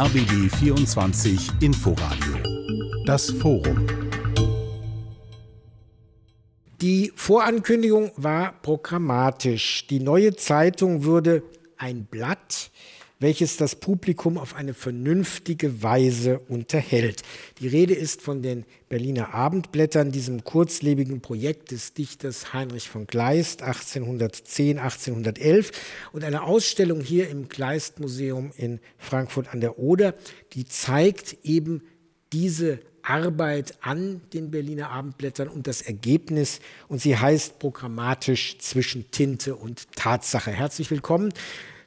RBB 24 Inforadio. Das Forum. Die Vorankündigung war programmatisch. Die neue Zeitung würde ein Blatt welches das Publikum auf eine vernünftige Weise unterhält. Die Rede ist von den Berliner Abendblättern, diesem kurzlebigen Projekt des Dichters Heinrich von Kleist 1810, 1811 und einer Ausstellung hier im Kleist-Museum in Frankfurt an der Oder, die zeigt eben diese Arbeit an den Berliner Abendblättern und das Ergebnis. Und sie heißt programmatisch zwischen Tinte und Tatsache. Herzlich willkommen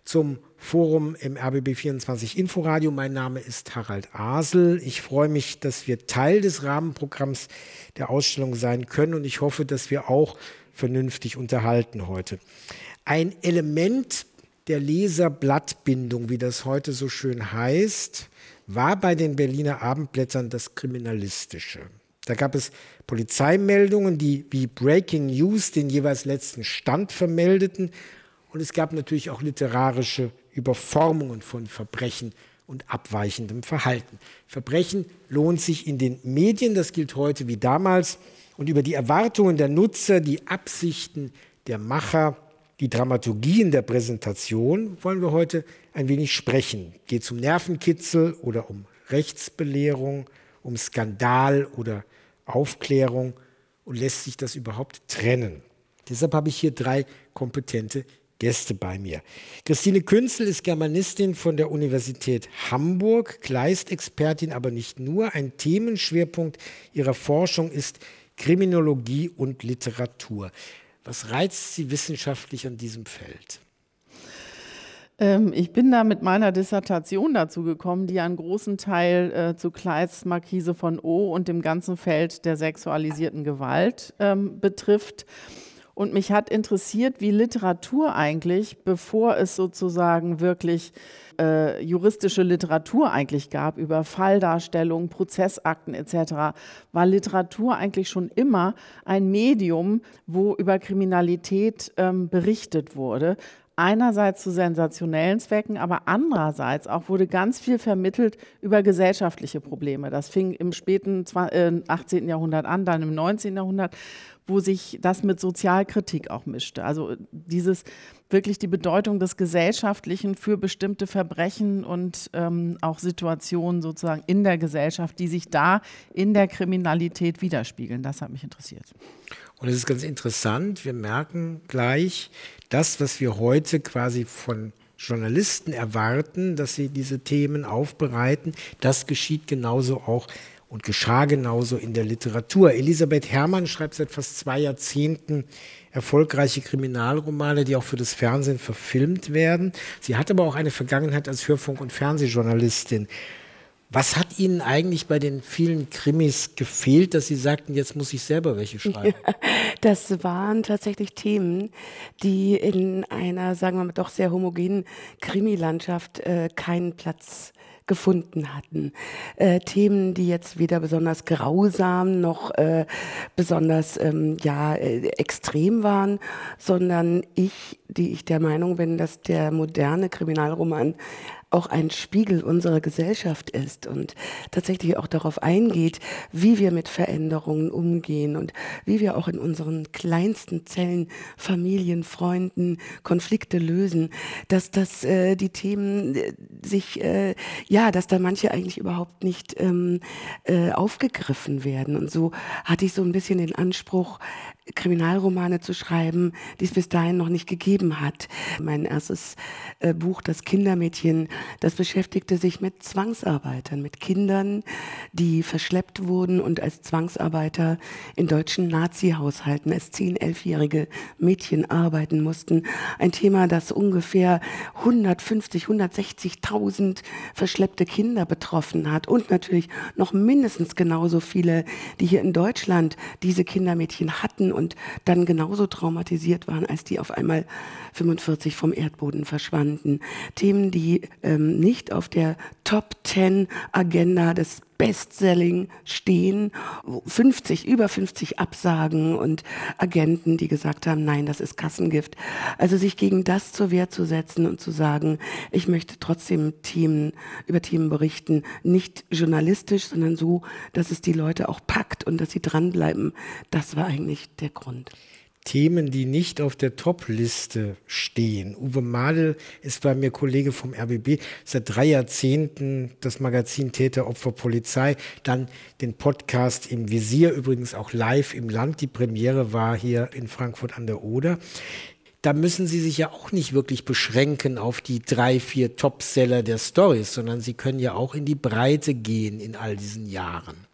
zum Forum im RBB24 Inforadio. Mein Name ist Harald Asel. Ich freue mich, dass wir Teil des Rahmenprogramms der Ausstellung sein können und ich hoffe, dass wir auch vernünftig unterhalten heute. Ein Element der Leserblattbindung, wie das heute so schön heißt, war bei den Berliner Abendblättern das Kriminalistische. Da gab es Polizeimeldungen, die wie Breaking News den jeweils letzten Stand vermeldeten und es gab natürlich auch literarische Überformungen von Verbrechen und abweichendem Verhalten. Verbrechen lohnt sich in den Medien, das gilt heute wie damals. Und über die Erwartungen der Nutzer, die Absichten der Macher, die Dramaturgien der Präsentation wollen wir heute ein wenig sprechen. Geht es um Nervenkitzel oder um Rechtsbelehrung, um Skandal oder Aufklärung und lässt sich das überhaupt trennen? Deshalb habe ich hier drei kompetente Gäste bei mir. Christine Künzel ist Germanistin von der Universität Hamburg, Kleist-Expertin, aber nicht nur. Ein Themenschwerpunkt ihrer Forschung ist Kriminologie und Literatur. Was reizt Sie wissenschaftlich an diesem Feld? Ähm, ich bin da mit meiner Dissertation dazu gekommen, die einen großen Teil äh, zu Kleists Markise von O und dem ganzen Feld der sexualisierten Gewalt ähm, betrifft. Und mich hat interessiert, wie Literatur eigentlich, bevor es sozusagen wirklich äh, juristische Literatur eigentlich gab über Falldarstellungen, Prozessakten etc., war Literatur eigentlich schon immer ein Medium, wo über Kriminalität ähm, berichtet wurde einerseits zu sensationellen Zwecken, aber andererseits auch wurde ganz viel vermittelt über gesellschaftliche Probleme. Das fing im späten 18. Äh, Jahrhundert an, dann im 19. Jahrhundert wo sich das mit Sozialkritik auch mischte. Also dieses wirklich die Bedeutung des Gesellschaftlichen für bestimmte Verbrechen und ähm, auch Situationen sozusagen in der Gesellschaft, die sich da in der Kriminalität widerspiegeln. Das hat mich interessiert. Und es ist ganz interessant, wir merken gleich, das, was wir heute quasi von Journalisten erwarten, dass sie diese Themen aufbereiten, das geschieht genauso auch und geschah genauso in der Literatur. Elisabeth Herrmann schreibt seit fast zwei Jahrzehnten erfolgreiche Kriminalromane, die auch für das Fernsehen verfilmt werden. Sie hat aber auch eine Vergangenheit als Hörfunk- und Fernsehjournalistin. Was hat Ihnen eigentlich bei den vielen Krimis gefehlt, dass Sie sagten, jetzt muss ich selber welche schreiben? das waren tatsächlich Themen, die in einer, sagen wir mal, doch sehr homogenen Krimilandschaft äh, keinen Platz gefunden hatten. Äh, Themen, die jetzt weder besonders grausam noch äh, besonders ähm, ja, äh, extrem waren, sondern ich, die ich der Meinung bin, dass der moderne Kriminalroman auch ein Spiegel unserer Gesellschaft ist und tatsächlich auch darauf eingeht, wie wir mit Veränderungen umgehen und wie wir auch in unseren kleinsten Zellen, Familien, Freunden Konflikte lösen, dass das äh, die Themen äh, sich äh, ja, dass da manche eigentlich überhaupt nicht ähm, äh, aufgegriffen werden. Und so hatte ich so ein bisschen den Anspruch Kriminalromane zu schreiben, die es bis dahin noch nicht gegeben hat. Mein erstes äh, Buch, Das Kindermädchen, das beschäftigte sich mit Zwangsarbeitern, mit Kindern, die verschleppt wurden und als Zwangsarbeiter in deutschen Nazi-Haushalten als 10-, 11-jährige Mädchen arbeiten mussten. Ein Thema, das ungefähr 150, 160.000 verschleppte Kinder betroffen hat und natürlich noch mindestens genauso viele, die hier in Deutschland diese Kindermädchen hatten und dann genauso traumatisiert waren, als die auf einmal 45 vom Erdboden verschwanden. Themen, die ähm, nicht auf der Top 10 Agenda des Bestselling stehen, 50, über 50 Absagen und Agenten, die gesagt haben, nein, das ist Kassengift. Also sich gegen das zur Wehr zu setzen und zu sagen, ich möchte trotzdem Themen, über Themen berichten, nicht journalistisch, sondern so, dass es die Leute auch packt und dass sie dranbleiben, das war eigentlich der Grund. Themen, die nicht auf der Top-Liste stehen. Uwe Madel ist bei mir Kollege vom RBB, seit drei Jahrzehnten das Magazin Täter, Opfer, Polizei, dann den Podcast im Visier, übrigens auch live im Land. Die Premiere war hier in Frankfurt an der Oder. Da müssen Sie sich ja auch nicht wirklich beschränken auf die drei, vier Topseller der Stories, sondern Sie können ja auch in die Breite gehen in all diesen Jahren.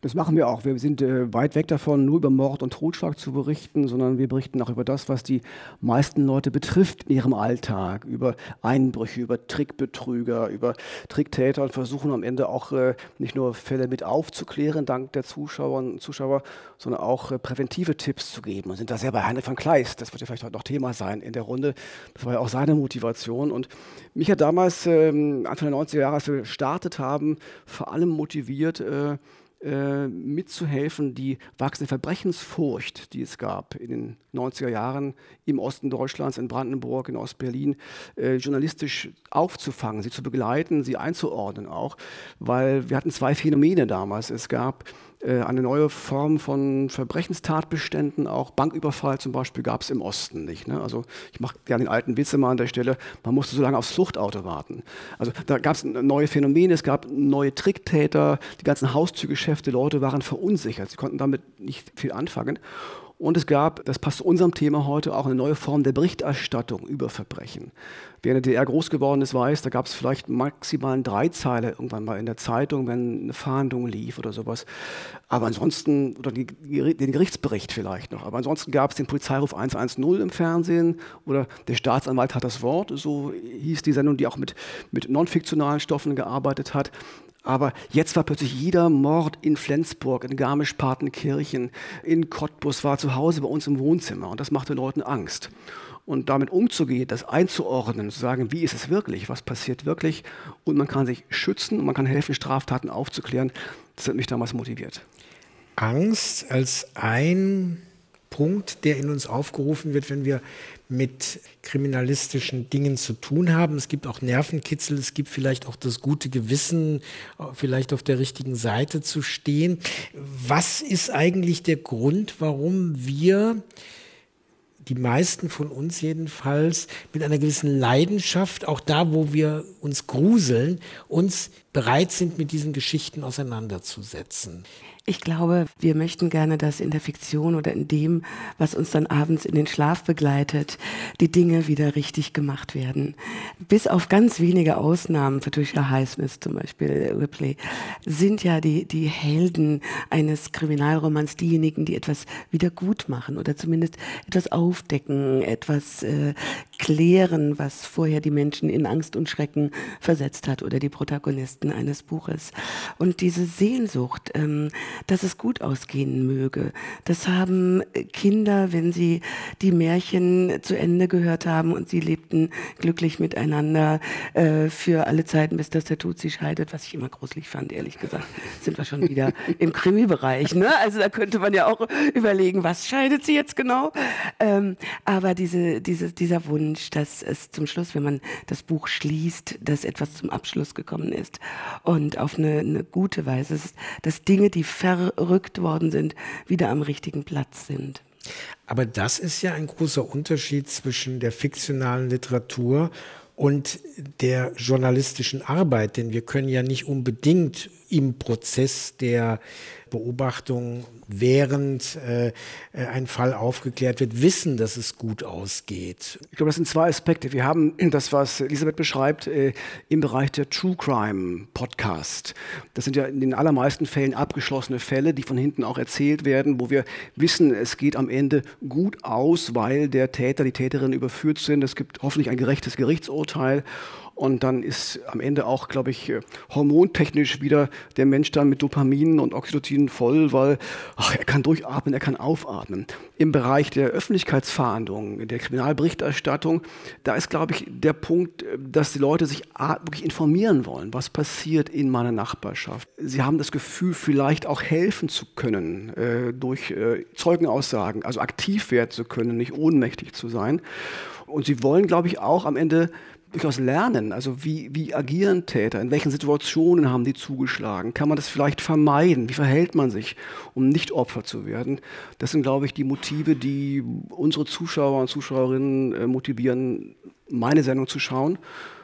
Das machen wir auch. Wir sind äh, weit weg davon, nur über Mord und Totschlag zu berichten, sondern wir berichten auch über das, was die meisten Leute betrifft in ihrem Alltag, über Einbrüche, über Trickbetrüger, über Tricktäter und versuchen am Ende auch äh, nicht nur Fälle mit aufzuklären, dank der Zuschauer und Zuschauer, sondern auch äh, präventive Tipps zu geben. Und sind da sehr bei Heinrich von Kleist. Das wird ja vielleicht heute noch Thema sein in der Runde. Das war ja auch seine Motivation. Und mich hat damals, ähm, Anfang der 90er Jahre, als wir gestartet haben, vor allem motiviert, äh, äh, mitzuhelfen, die wachsende Verbrechensfurcht, die es gab in den 90er Jahren im Osten Deutschlands, in Brandenburg, in Ostberlin, äh, journalistisch aufzufangen, sie zu begleiten, sie einzuordnen auch, weil wir hatten zwei Phänomene damals. Es gab eine neue Form von Verbrechenstatbeständen, auch Banküberfall zum Beispiel gab es im Osten nicht. Ne? Also ich mache gerne den alten Witze mal an der Stelle, man musste so lange aufs Fluchtauto warten. Also da gab es neue Phänomene, es gab neue Tricktäter, die ganzen Haustürgeschäfte, Leute waren verunsichert, sie konnten damit nicht viel anfangen. Und es gab, das passt zu unserem Thema heute, auch eine neue Form der Berichterstattung über Verbrechen. Wer in der DDR groß geworden ist, weiß, da gab es vielleicht maximal einen Dreizeiler irgendwann mal in der Zeitung, wenn eine Fahndung lief oder sowas. Aber ansonsten, oder die, den Gerichtsbericht vielleicht noch. Aber ansonsten gab es den Polizeiruf 110 im Fernsehen oder der Staatsanwalt hat das Wort, so hieß die Sendung, die auch mit, mit non-fiktionalen Stoffen gearbeitet hat. Aber jetzt war plötzlich jeder Mord in Flensburg, in Garmisch-Partenkirchen, in Cottbus war zu Hause bei uns im Wohnzimmer. Und das machte Leuten Angst. Und damit umzugehen, das einzuordnen, zu sagen, wie ist es wirklich, was passiert wirklich. Und man kann sich schützen und man kann helfen, Straftaten aufzuklären. Das hat mich damals motiviert. Angst als ein Punkt, der in uns aufgerufen wird, wenn wir mit kriminalistischen Dingen zu tun haben. Es gibt auch Nervenkitzel, es gibt vielleicht auch das gute Gewissen, vielleicht auf der richtigen Seite zu stehen. Was ist eigentlich der Grund, warum wir die meisten von uns jedenfalls mit einer gewissen Leidenschaft, auch da, wo wir uns gruseln, uns bereit sind, mit diesen Geschichten auseinanderzusetzen. Ich glaube, wir möchten gerne, dass in der Fiktion oder in dem, was uns dann abends in den Schlaf begleitet, die Dinge wieder richtig gemacht werden. Bis auf ganz wenige Ausnahmen, Patricia Highsmith zum Beispiel, Ripley, sind ja die, die Helden eines Kriminalromans diejenigen, die etwas wieder gut machen oder zumindest etwas aufdecken, etwas äh, klären, was vorher die Menschen in Angst und Schrecken versetzt hat oder die Protagonisten eines Buches. Und diese Sehnsucht, ähm, dass es gut ausgehen möge. Das haben Kinder, wenn sie die Märchen zu Ende gehört haben und sie lebten glücklich miteinander äh, für alle Zeiten, bis das der Tod sie scheidet, was ich immer gruselig fand, ehrlich gesagt. Sind wir schon wieder im Krimi-Bereich. Ne? Also da könnte man ja auch überlegen, was scheidet sie jetzt genau. Ähm, aber diese, diese, dieser Wunsch, dass es zum Schluss, wenn man das Buch schließt, dass etwas zum Abschluss gekommen ist und auf eine, eine gute Weise, dass Dinge, die verrückt worden sind, wieder am richtigen Platz sind. Aber das ist ja ein großer Unterschied zwischen der fiktionalen Literatur und der journalistischen Arbeit, denn wir können ja nicht unbedingt im Prozess der Beobachtung, während äh, ein Fall aufgeklärt wird, wissen, dass es gut ausgeht. Ich glaube, das sind zwei Aspekte. Wir haben das, was Elisabeth beschreibt, äh, im Bereich der True Crime Podcast. Das sind ja in den allermeisten Fällen abgeschlossene Fälle, die von hinten auch erzählt werden, wo wir wissen, es geht am Ende gut aus, weil der Täter, die Täterin überführt sind. Es gibt hoffentlich ein gerechtes Gerichtsurteil. Und dann ist am Ende auch, glaube ich, äh, hormontechnisch wieder der Mensch dann mit Dopamin und Oxytocin voll, weil ach, er kann durchatmen, er kann aufatmen. Im Bereich der Öffentlichkeitsverhandlungen, der Kriminalberichterstattung, da ist, glaube ich, der Punkt, äh, dass die Leute sich wirklich informieren wollen, was passiert in meiner Nachbarschaft. Sie haben das Gefühl, vielleicht auch helfen zu können äh, durch äh, Zeugenaussagen, also aktiv werden zu können, nicht ohnmächtig zu sein. Und sie wollen, glaube ich, auch am Ende durchaus lernen. Also wie, wie agieren Täter? In welchen Situationen haben die zugeschlagen? Kann man das vielleicht vermeiden? Wie verhält man sich, um nicht Opfer zu werden? Das sind, glaube ich, die Motive, die unsere Zuschauer und Zuschauerinnen äh, motivieren, meine Sendung zu schauen.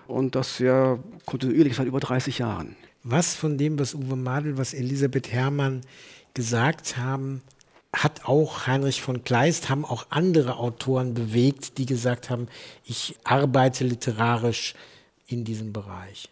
Und das ja kontinuierlich seit über 30 Jahren. Was von dem, was Uwe Madel, was Elisabeth Herrmann gesagt haben, hat auch Heinrich von Kleist, haben auch andere Autoren bewegt, die gesagt haben, ich arbeite literarisch in diesem Bereich.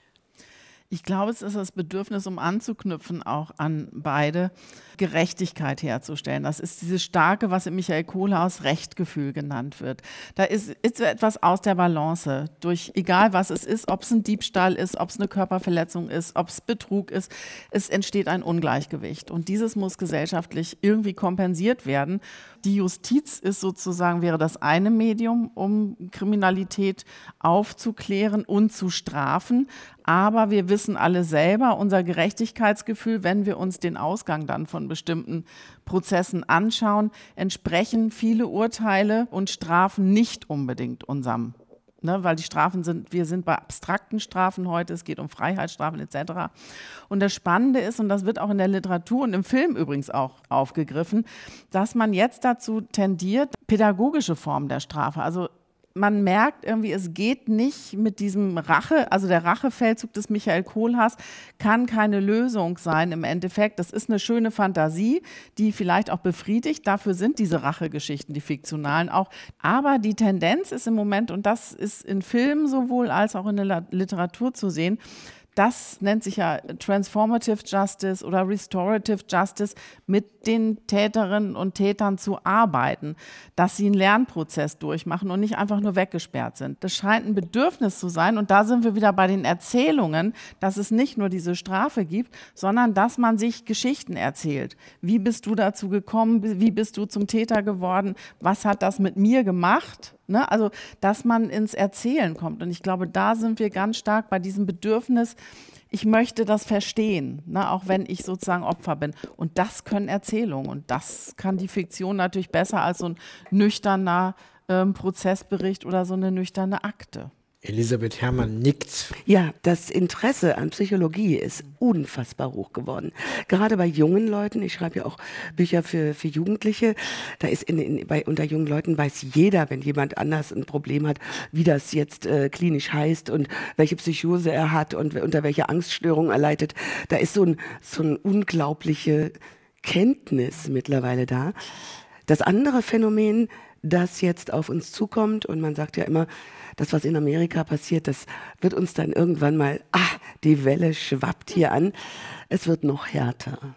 Ich glaube, es ist das Bedürfnis, um anzuknüpfen auch an beide, Gerechtigkeit herzustellen. Das ist dieses starke, was im Michael Kohlhaus Rechtgefühl genannt wird. Da ist, ist etwas aus der Balance durch, egal was es ist, ob es ein Diebstahl ist, ob es eine Körperverletzung ist, ob es Betrug ist, es entsteht ein Ungleichgewicht. Und dieses muss gesellschaftlich irgendwie kompensiert werden. Die Justiz ist sozusagen, wäre das eine Medium, um Kriminalität aufzuklären und zu strafen. Aber wir wissen alle selber, unser Gerechtigkeitsgefühl, wenn wir uns den Ausgang dann von bestimmten Prozessen anschauen, entsprechen viele Urteile und Strafen nicht unbedingt unserem Ne, weil die Strafen sind, wir sind bei abstrakten Strafen heute, es geht um Freiheitsstrafen etc. Und das Spannende ist, und das wird auch in der Literatur und im Film übrigens auch aufgegriffen, dass man jetzt dazu tendiert, pädagogische Formen der Strafe, also man merkt irgendwie, es geht nicht mit diesem Rache, also der Rachefeldzug des Michael Kohlhaas kann keine Lösung sein im Endeffekt. Das ist eine schöne Fantasie, die vielleicht auch befriedigt. Dafür sind diese Rachegeschichten, die fiktionalen auch. Aber die Tendenz ist im Moment, und das ist in Filmen sowohl als auch in der Literatur zu sehen, das nennt sich ja Transformative Justice oder Restorative Justice, mit den Täterinnen und Tätern zu arbeiten, dass sie einen Lernprozess durchmachen und nicht einfach nur weggesperrt sind. Das scheint ein Bedürfnis zu sein und da sind wir wieder bei den Erzählungen, dass es nicht nur diese Strafe gibt, sondern dass man sich Geschichten erzählt. Wie bist du dazu gekommen? Wie bist du zum Täter geworden? Was hat das mit mir gemacht? Ne? Also, dass man ins Erzählen kommt. Und ich glaube, da sind wir ganz stark bei diesem Bedürfnis, ich möchte das verstehen, ne? auch wenn ich sozusagen Opfer bin. Und das können Erzählungen. Und das kann die Fiktion natürlich besser als so ein nüchterner ähm, Prozessbericht oder so eine nüchterne Akte. Elisabeth Herrmann nickt. Ja, das Interesse an Psychologie ist unfassbar hoch geworden. Gerade bei jungen Leuten, ich schreibe ja auch Bücher für, für Jugendliche, da ist in, in, bei, unter jungen Leuten weiß jeder, wenn jemand anders ein Problem hat, wie das jetzt äh, klinisch heißt und welche Psychose er hat und unter welcher Angststörung er leidet. Da ist so ein, so ein unglaubliche Kenntnis mittlerweile da. Das andere Phänomen, das jetzt auf uns zukommt, und man sagt ja immer, das, was in Amerika passiert, das wird uns dann irgendwann mal, ah, die Welle schwappt hier an. Es wird noch härter.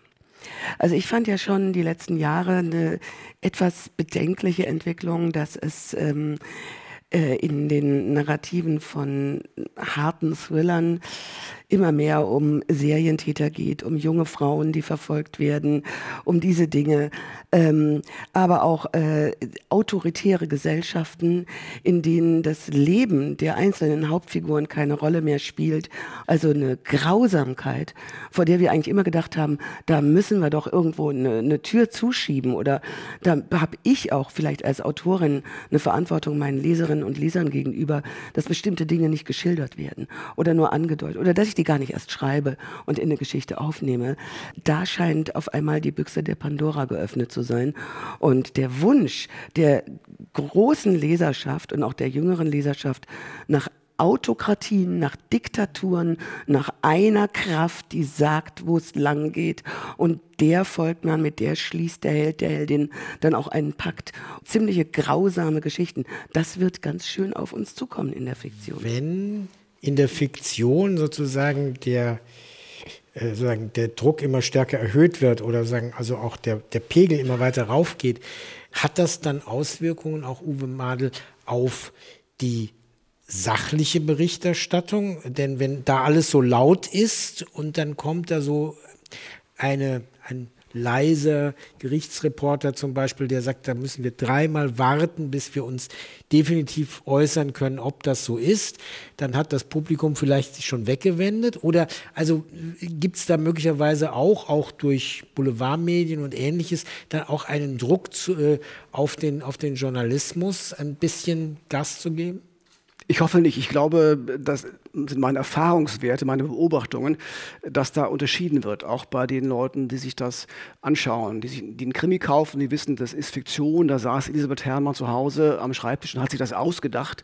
Also ich fand ja schon die letzten Jahre eine etwas bedenkliche Entwicklung, dass es ähm, äh, in den Narrativen von harten Thrillern immer mehr um Serientäter geht, um junge Frauen, die verfolgt werden, um diese Dinge, ähm, aber auch äh, autoritäre Gesellschaften, in denen das Leben der einzelnen Hauptfiguren keine Rolle mehr spielt. Also eine Grausamkeit, vor der wir eigentlich immer gedacht haben, da müssen wir doch irgendwo eine, eine Tür zuschieben. Oder da habe ich auch vielleicht als Autorin eine Verantwortung meinen Leserinnen und Lesern gegenüber, dass bestimmte Dinge nicht geschildert werden oder nur angedeutet. Oder dass ich die gar nicht erst schreibe und in eine Geschichte aufnehme, da scheint auf einmal die Büchse der Pandora geöffnet zu sein. Und der Wunsch der großen Leserschaft und auch der jüngeren Leserschaft nach Autokratien, nach Diktaturen, nach einer Kraft, die sagt, wo es lang geht. Und der folgt man, mit der schließt der Held, der Heldin dann auch einen Pakt. Ziemliche grausame Geschichten. Das wird ganz schön auf uns zukommen in der Fiktion. Wenn in der Fiktion sozusagen der, äh, sozusagen der Druck immer stärker erhöht wird oder sagen, also auch der, der Pegel immer weiter raufgeht, hat das dann Auswirkungen, auch Uwe Madel, auf die sachliche Berichterstattung, denn wenn da alles so laut ist und dann kommt da so eine, ein leiser Gerichtsreporter zum Beispiel, der sagt, da müssen wir dreimal warten, bis wir uns definitiv äußern können, ob das so ist. Dann hat das Publikum vielleicht sich schon weggewendet. Oder also gibt es da möglicherweise auch, auch durch Boulevardmedien und ähnliches, dann auch einen Druck zu, äh, auf, den, auf den Journalismus, ein bisschen Gas zu geben? Ich hoffe nicht. Ich glaube, das sind meine Erfahrungswerte, meine Beobachtungen, dass da unterschieden wird, auch bei den Leuten, die sich das anschauen, die, sich, die einen Krimi kaufen, die wissen, das ist Fiktion. Da saß Elisabeth Herrmann zu Hause am Schreibtisch und hat sich das ausgedacht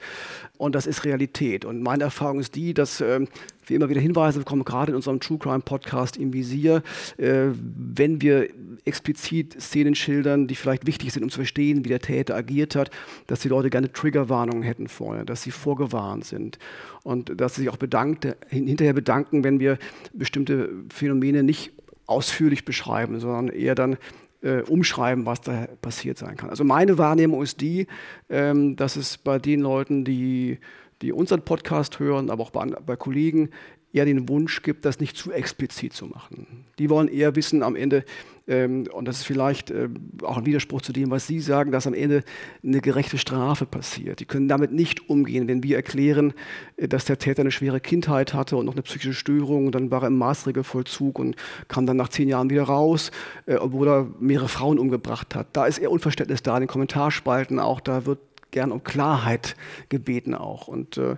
und das ist Realität. Und meine Erfahrung ist die, dass äh, wir immer wieder Hinweise bekommen, gerade in unserem True Crime Podcast im Visier, äh, wenn wir explizit Szenen schildern, die vielleicht wichtig sind, um zu verstehen, wie der Täter agiert hat, dass die Leute gerne Triggerwarnungen hätten vorher, dass sie vorgewarnt sind und dass sie sich auch bedankt, hinterher bedanken, wenn wir bestimmte Phänomene nicht ausführlich beschreiben, sondern eher dann äh, umschreiben, was da passiert sein kann. Also meine Wahrnehmung ist die, ähm, dass es bei den Leuten, die die unseren Podcast hören, aber auch bei, bei Kollegen, eher den Wunsch gibt, das nicht zu explizit zu machen. Die wollen eher wissen am Ende, ähm, und das ist vielleicht äh, auch ein Widerspruch zu dem, was Sie sagen, dass am Ende eine gerechte Strafe passiert. Die können damit nicht umgehen, wenn wir erklären, äh, dass der Täter eine schwere Kindheit hatte und noch eine psychische Störung, dann war er im Maßregelvollzug und kam dann nach zehn Jahren wieder raus, äh, obwohl er mehrere Frauen umgebracht hat. Da ist eher Unverständnis da, in den Kommentarspalten auch, da wird gern um Klarheit gebeten auch. Und äh,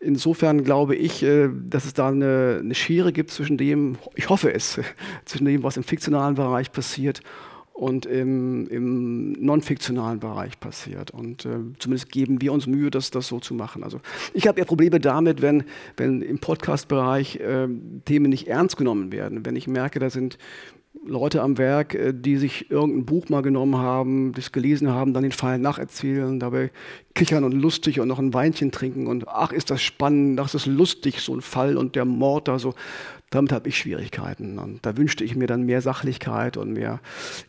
insofern glaube ich, äh, dass es da eine, eine Schere gibt zwischen dem, ich hoffe es, zwischen dem, was im fiktionalen Bereich passiert und im, im non-fiktionalen Bereich passiert. Und äh, zumindest geben wir uns Mühe, das, das so zu machen. Also ich habe eher Probleme damit, wenn, wenn im Podcast-Bereich äh, Themen nicht ernst genommen werden. Wenn ich merke, da sind Leute am Werk, äh, die sich irgendein Buch mal genommen haben, das gelesen haben, dann den Fall nacherzählen, dabei kichern und lustig und noch ein Weinchen trinken und ach, ist das spannend, ach, ist das lustig, so ein Fall und der Mord da so. Damit habe ich Schwierigkeiten. Und da wünschte ich mir dann mehr Sachlichkeit und mehr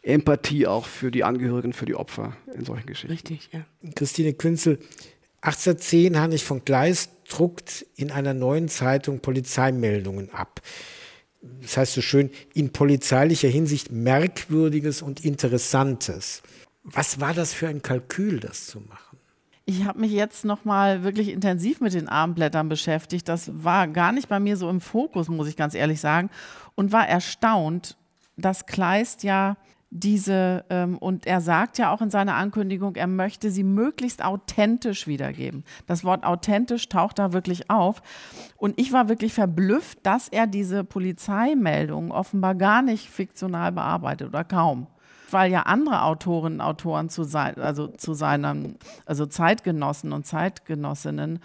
Empathie auch für die Angehörigen, für die Opfer in solchen Geschichten. Richtig, ja. Christine Künzel, 1810 Heinrich von Gleis druckt in einer neuen Zeitung Polizeimeldungen ab das heißt so schön, in polizeilicher Hinsicht Merkwürdiges und Interessantes. Was war das für ein Kalkül, das zu machen? Ich habe mich jetzt noch mal wirklich intensiv mit den Armblättern beschäftigt. Das war gar nicht bei mir so im Fokus, muss ich ganz ehrlich sagen, und war erstaunt, dass Kleist ja diese, ähm, und er sagt ja auch in seiner Ankündigung, er möchte sie möglichst authentisch wiedergeben. Das Wort authentisch taucht da wirklich auf. Und ich war wirklich verblüfft, dass er diese Polizeimeldung offenbar gar nicht fiktional bearbeitet oder kaum weil ja andere Autorinnen und Autoren zu, sein, also zu seinen, also Zeitgenossen und Zeitgenossinnen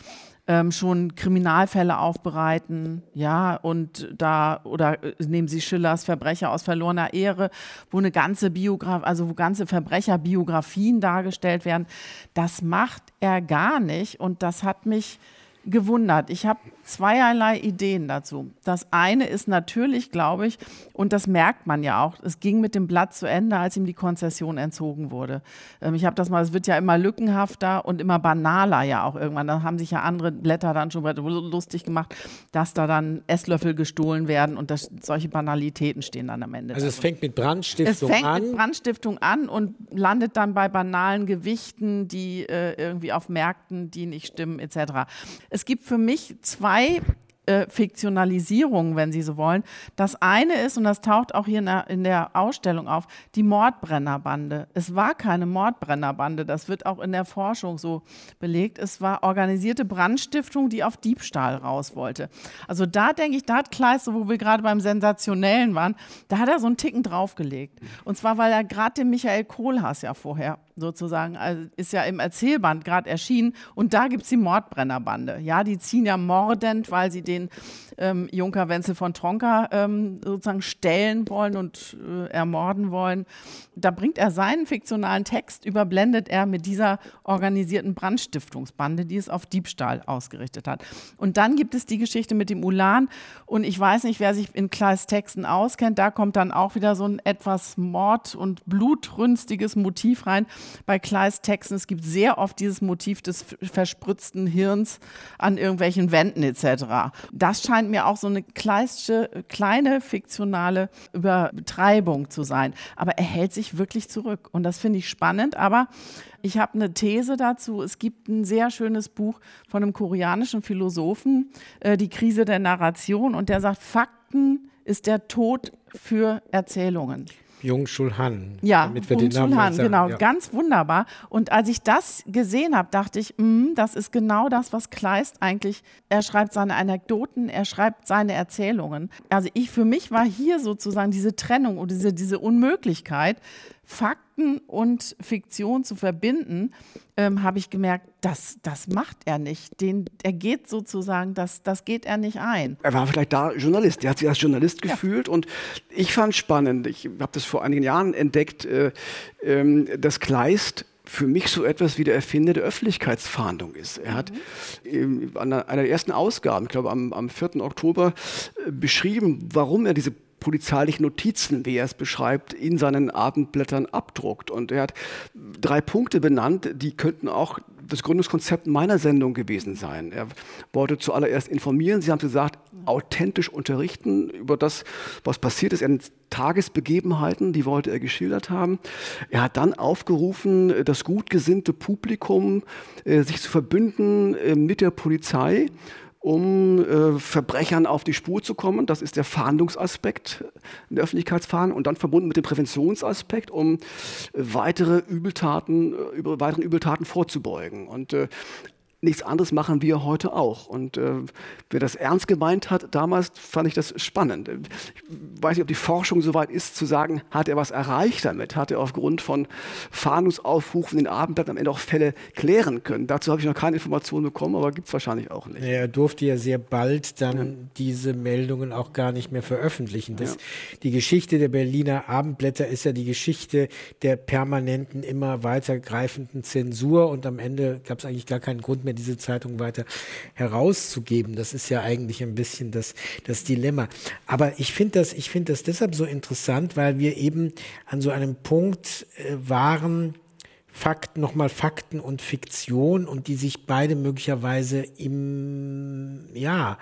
ähm, schon Kriminalfälle aufbereiten, ja, und da, oder äh, nehmen Sie Schillers Verbrecher aus verlorener Ehre, wo eine ganze Biografie, also wo ganze Verbrecherbiografien dargestellt werden. Das macht er gar nicht und das hat mich gewundert. Ich habe zweierlei Ideen dazu. Das eine ist natürlich, glaube ich, und das merkt man ja auch, es ging mit dem Blatt zu Ende, als ihm die Konzession entzogen wurde. Ähm, ich habe das mal, es wird ja immer lückenhafter und immer banaler ja auch irgendwann. Da haben sich ja andere Blätter dann schon lustig gemacht, dass da dann Esslöffel gestohlen werden und das, solche Banalitäten stehen dann am Ende. Also es fängt mit Brandstiftung an? Es fängt an. mit Brandstiftung an und landet dann bei banalen Gewichten, die äh, irgendwie auf Märkten, die nicht stimmen etc. Es gibt für mich zwei äh, Fiktionalisierungen, wenn Sie so wollen. Das eine ist, und das taucht auch hier in der, in der, Ausstellung auf, die Mordbrennerbande. Es war keine Mordbrennerbande, das wird auch in der Forschung so belegt. Es war organisierte Brandstiftung, die auf Diebstahl raus wollte. Also da denke ich, da hat Kleist, wo wir gerade beim Sensationellen waren, da hat er so einen Ticken draufgelegt. Und zwar, weil er gerade den Michael Kohlhaas ja vorher sozusagen, also ist ja im Erzählband gerade erschienen und da gibt es die Mordbrennerbande. Ja, die ziehen ja mordend, weil sie den ähm, Junker Wenzel von Tronka ähm, sozusagen stellen wollen und äh, ermorden wollen. Da bringt er seinen fiktionalen Text, überblendet er mit dieser organisierten Brandstiftungsbande, die es auf Diebstahl ausgerichtet hat. Und dann gibt es die Geschichte mit dem Ulan und ich weiß nicht, wer sich in Kleis Texten auskennt, da kommt dann auch wieder so ein etwas Mord- und blutrünstiges Motiv rein bei Kleist Texten. Es gibt sehr oft dieses Motiv des verspritzten Hirns an irgendwelchen Wänden etc. Das scheint mir auch so eine Kleistsche kleine fiktionale Übertreibung zu sein. Aber er hält sich wirklich zurück und das finde ich spannend. Aber ich habe eine These dazu. Es gibt ein sehr schönes Buch von einem koreanischen Philosophen, äh, Die Krise der Narration, und der sagt, Fakten ist der Tod für Erzählungen. Jung Schul Han. Ja, damit wir Jung den Namen Han, genau, ja. ganz wunderbar. Und als ich das gesehen habe, dachte ich, mh, das ist genau das, was Kleist eigentlich, er schreibt seine Anekdoten, er schreibt seine Erzählungen. Also ich, für mich war hier sozusagen diese Trennung und diese, diese Unmöglichkeit, Fakten und Fiktion zu verbinden, ähm, habe ich gemerkt, das, das macht er nicht. Den, er geht sozusagen, das, das geht er nicht ein. Er war vielleicht da Journalist, er hat sich als Journalist ja. gefühlt und ich fand spannend, ich habe das vor einigen Jahren entdeckt, äh, äh, dass Kleist für mich so etwas wie der Erfinder der Öffentlichkeitsfahndung ist. Er hat mhm. an einer der ersten Ausgaben, ich glaube am, am 4. Oktober, äh, beschrieben, warum er diese polizeilichen Notizen, wie er es beschreibt, in seinen Abendblättern abdruckt. Und er hat drei Punkte benannt, die könnten auch das Gründungskonzept meiner Sendung gewesen sein. Er wollte zuallererst informieren. Sie haben gesagt, authentisch unterrichten über das, was passiert ist. Er Tagesbegebenheiten, die wollte er geschildert haben. Er hat dann aufgerufen, das gut gesinnte Publikum äh, sich zu verbünden äh, mit der Polizei um äh, Verbrechern auf die Spur zu kommen. Das ist der Fahndungsaspekt in der Öffentlichkeitsfahndung und dann verbunden mit dem Präventionsaspekt, um weitere Übeltaten, äh, über weiteren Übeltaten vorzubeugen. Und äh, nichts anderes machen wir heute auch. Und äh, wer das ernst gemeint hat damals, fand ich das spannend. Ich weiß nicht, ob die Forschung soweit ist, zu sagen, hat er was erreicht damit? Hat er aufgrund von Fahndungsaufrufen in den Abendblatt am Ende auch Fälle klären können? Dazu habe ich noch keine Informationen bekommen, aber gibt es wahrscheinlich auch nicht. Er durfte ja sehr bald dann ja. diese Meldungen auch gar nicht mehr veröffentlichen. Das, ja. Die Geschichte der Berliner Abendblätter ist ja die Geschichte der permanenten, immer weitergreifenden Zensur und am Ende gab es eigentlich gar keinen Grund mehr, diese Zeitung weiter herauszugeben. Das ist ja eigentlich ein bisschen das, das Dilemma. Aber ich finde das, ich finde das deshalb so interessant, weil wir eben an so einem Punkt äh, waren, Fakten, nochmal Fakten und Fiktion und die sich beide möglicherweise im, ja,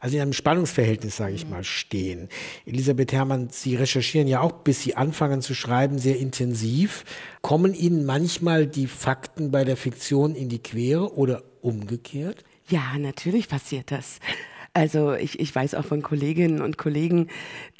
also in einem Spannungsverhältnis, sage ich mal, stehen. Elisabeth Herrmann, Sie recherchieren ja auch, bis Sie anfangen zu schreiben, sehr intensiv. Kommen Ihnen manchmal die Fakten bei der Fiktion in die Quere oder umgekehrt? Ja, natürlich passiert das. Also ich, ich weiß auch von Kolleginnen und Kollegen,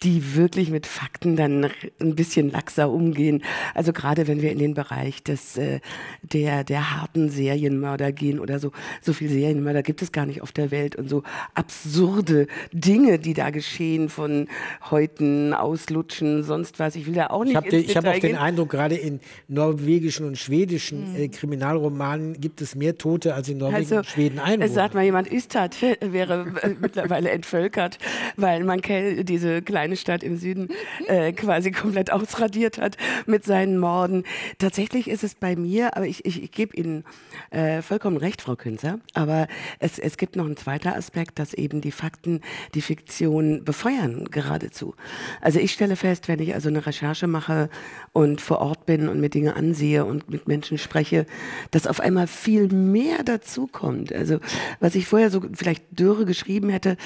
die wirklich mit Fakten dann ein bisschen laxer umgehen. Also gerade wenn wir in den Bereich des, äh, der, der harten Serienmörder gehen oder so, so viel Serienmörder gibt es gar nicht auf der Welt und so absurde Dinge, die da geschehen von Häuten, Auslutschen, sonst was. Ich will da auch nicht Ich habe ich hab auch den Eindruck, gerade in norwegischen und schwedischen äh, Kriminalromanen gibt es mehr Tote als in Norwegen also, und Schweden Einwohner. Es sagt mal jemand, Ystad wäre mittlerweile entvölkert, weil Mankell diese kleine Stadt im Süden äh, quasi komplett ausradiert hat mit seinen Morden. Tatsächlich ist es bei mir, aber ich, ich, ich gebe Ihnen äh, vollkommen recht, Frau Künzer, aber es, es gibt noch einen zweiten Aspekt, dass eben die Fakten die Fiktion befeuern geradezu. Also ich stelle fest, wenn ich also eine Recherche mache und vor Ort bin und mir Dinge ansehe und mit Menschen spreche, dass auf einmal viel mehr dazukommt. Also was ich vorher so vielleicht dürre geschrieben hätte, hätte.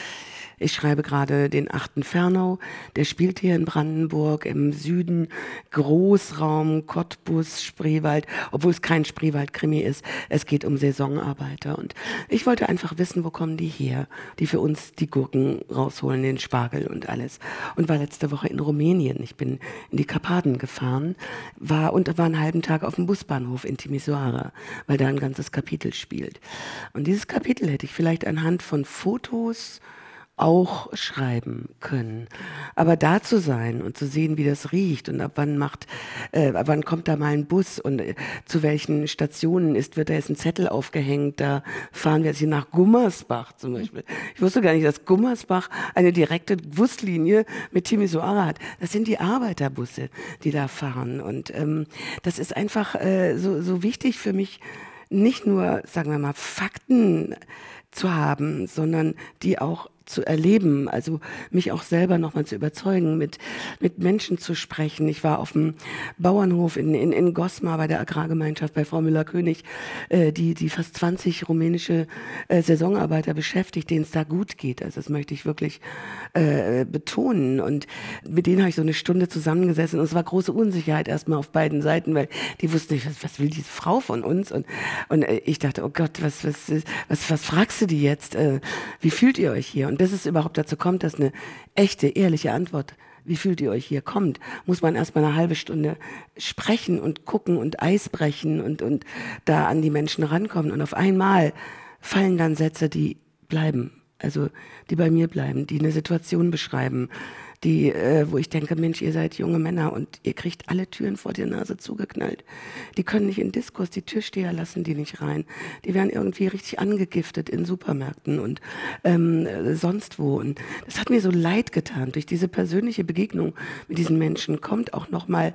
Ich schreibe gerade den achten Fernau, der spielt hier in Brandenburg im Süden, Großraum, Cottbus, Spreewald, obwohl es kein Spreewald-Krimi ist. Es geht um Saisonarbeiter. Und ich wollte einfach wissen, wo kommen die her, die für uns die Gurken rausholen, den Spargel und alles. Und war letzte Woche in Rumänien. Ich bin in die Karpaten gefahren, war und war einen halben Tag auf dem Busbahnhof in Timisoara, weil da ein ganzes Kapitel spielt. Und dieses Kapitel hätte ich vielleicht anhand von Fotos, auch schreiben können. Aber da zu sein und zu sehen, wie das riecht und ab wann macht, äh, ab wann kommt da mal ein Bus und äh, zu welchen Stationen ist, wird da jetzt ein Zettel aufgehängt, da fahren wir jetzt hier nach Gummersbach zum Beispiel. Ich wusste gar nicht, dass Gummersbach eine direkte Buslinie mit Timisoara hat. Das sind die Arbeiterbusse, die da fahren und ähm, das ist einfach äh, so, so wichtig für mich, nicht nur, sagen wir mal, Fakten zu haben, sondern die auch zu erleben, also mich auch selber nochmal zu überzeugen, mit, mit Menschen zu sprechen. Ich war auf dem Bauernhof in, in, in Gosmar bei der Agrargemeinschaft bei Frau Müller-König, äh, die, die fast 20 rumänische äh, Saisonarbeiter beschäftigt, denen es da gut geht. Also das möchte ich wirklich äh, betonen. Und mit denen habe ich so eine Stunde zusammengesessen und es war große Unsicherheit erstmal auf beiden Seiten, weil die wussten nicht, was, was will diese Frau von uns? Und, und äh, ich dachte, oh Gott, was, was, was, was fragst du die jetzt? Äh, wie fühlt ihr euch hier? Und bis es überhaupt dazu kommt, dass eine echte, ehrliche Antwort, wie fühlt ihr euch hier, kommt, muss man erstmal eine halbe Stunde sprechen und gucken und Eis brechen und, und da an die Menschen rankommen. Und auf einmal fallen dann Sätze, die bleiben, also die bei mir bleiben, die eine Situation beschreiben, die, äh, wo ich denke, Mensch, ihr seid junge Männer und ihr kriegt alle Türen vor der Nase zugeknallt. Die können nicht in Diskurs, die Türsteher lassen die nicht rein. Die werden irgendwie richtig angegiftet in Supermärkten und ähm, sonst wo. Und das hat mir so leid getan. Durch diese persönliche Begegnung mit diesen Menschen kommt auch noch mal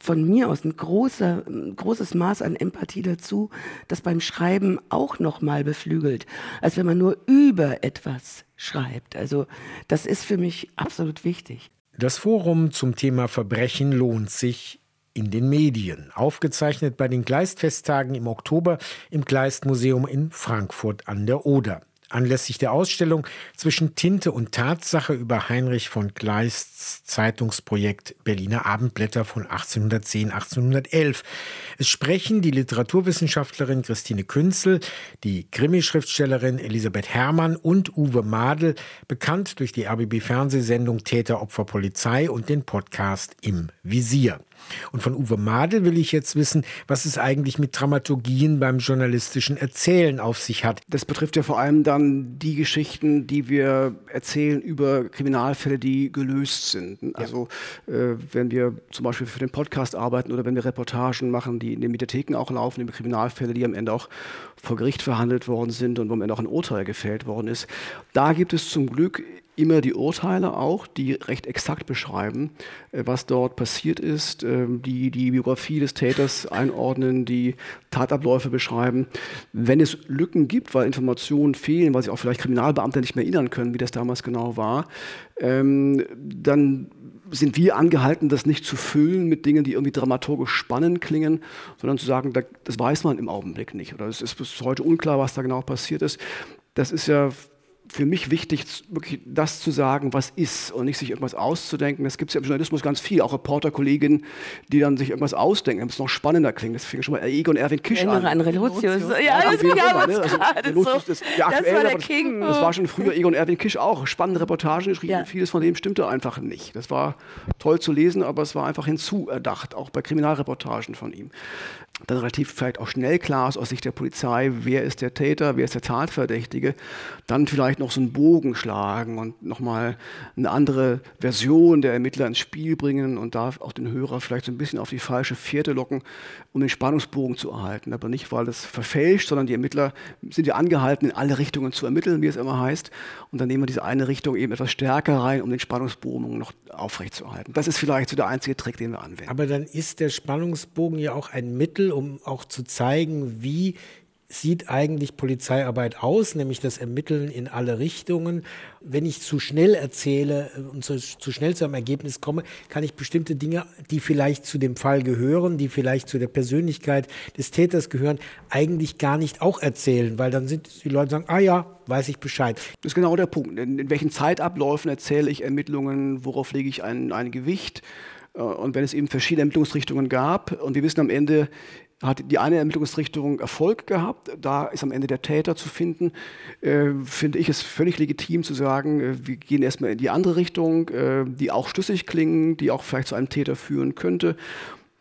von mir aus ein, großer, großes Maß an Empathie dazu, das beim Schreiben auch noch mal beflügelt, als wenn man nur über etwas schreibt. Also das ist für mich absolut wichtig. Das Forum zum Thema Verbrechen lohnt sich in den Medien, aufgezeichnet bei den Gleistfesttagen im Oktober im Gleistmuseum in Frankfurt an der Oder anlässlich der Ausstellung zwischen Tinte und Tatsache über Heinrich von Kleists Zeitungsprojekt Berliner Abendblätter von 1810, 1811. Es sprechen die Literaturwissenschaftlerin Christine Künzel, die Krimi-Schriftstellerin Elisabeth Herrmann und Uwe Madel, bekannt durch die RBB-Fernsehsendung Täter, Opfer, Polizei und den Podcast Im Visier. Und von Uwe Madel will ich jetzt wissen, was es eigentlich mit Dramaturgien beim journalistischen Erzählen auf sich hat. Das betrifft ja vor allem dann die Geschichten, die wir erzählen über Kriminalfälle, die gelöst sind. Also äh, wenn wir zum Beispiel für den Podcast arbeiten oder wenn wir Reportagen machen, die in den Mediatheken auch laufen, über Kriminalfälle, die am Ende auch vor Gericht verhandelt worden sind und wo am Ende auch ein Urteil gefällt worden ist. Da gibt es zum Glück immer die Urteile auch, die recht exakt beschreiben, äh, was dort passiert ist, ähm, die die Biografie des Täters einordnen, die Tatabläufe beschreiben. Wenn es Lücken gibt, weil Informationen fehlen, weil sich auch vielleicht Kriminalbeamte nicht mehr erinnern können, wie das damals genau war, ähm, dann sind wir angehalten, das nicht zu füllen mit Dingen, die irgendwie dramaturgisch spannend klingen, sondern zu sagen, das weiß man im Augenblick nicht oder es ist bis heute unklar, was da genau passiert ist. Das ist ja für mich wichtig, wirklich das zu sagen, was ist und nicht sich irgendwas auszudenken. Das gibt es ja im Journalismus ganz viel, auch Reporterkolleginnen, die dann sich irgendwas ausdenken, damit es noch spannender klingt. Das fing schon mal Egon Erwin Kisch an. an Relotius. Ja, das ging aber ne? also, Relotius, das, der das war der King. Das, war schon früher Egon Erwin Kisch auch. Spannende Reportagen geschrieben, ja. vieles von dem stimmte einfach nicht. Das war toll zu lesen, aber es war einfach hinzuerdacht, auch bei Kriminalreportagen von ihm dann relativ vielleicht auch schnell klar ist aus Sicht der Polizei, wer ist der Täter, wer ist der Tatverdächtige, dann vielleicht noch so einen Bogen schlagen und nochmal eine andere Version der Ermittler ins Spiel bringen und da auch den Hörer vielleicht so ein bisschen auf die falsche Fährte locken, um den Spannungsbogen zu erhalten. Aber nicht, weil das verfälscht, sondern die Ermittler sind ja angehalten, in alle Richtungen zu ermitteln, wie es immer heißt. Und dann nehmen wir diese eine Richtung eben etwas stärker rein, um den Spannungsbogen noch aufrechtzuerhalten. Das ist vielleicht so der einzige Trick, den wir anwenden. Aber dann ist der Spannungsbogen ja auch ein Mittel, um auch zu zeigen, wie sieht eigentlich Polizeiarbeit aus, nämlich das Ermitteln in alle Richtungen. Wenn ich zu schnell erzähle und zu, zu, schnell zu einem Ergebnis komme, kann ich bestimmte Dinge, die vielleicht zu dem Fall gehören, die vielleicht zu der Persönlichkeit des Täters gehören, eigentlich gar nicht auch erzählen, weil dann sind die Leute sagen, ah ja, weiß ich Bescheid. Das ist genau der Punkt. In, in welchen Zeitabläufen erzähle ich Ermittlungen, worauf lege ich ein, ein Gewicht? Äh, und wenn es eben verschiedene Ermittlungsrichtungen gab und wir wissen am Ende, hat die eine Ermittlungsrichtung Erfolg gehabt, da ist am Ende der Täter zu finden, äh, finde ich es völlig legitim zu sagen, äh, wir gehen erstmal in die andere Richtung, äh, die auch schlüssig klingen, die auch vielleicht zu einem Täter führen könnte.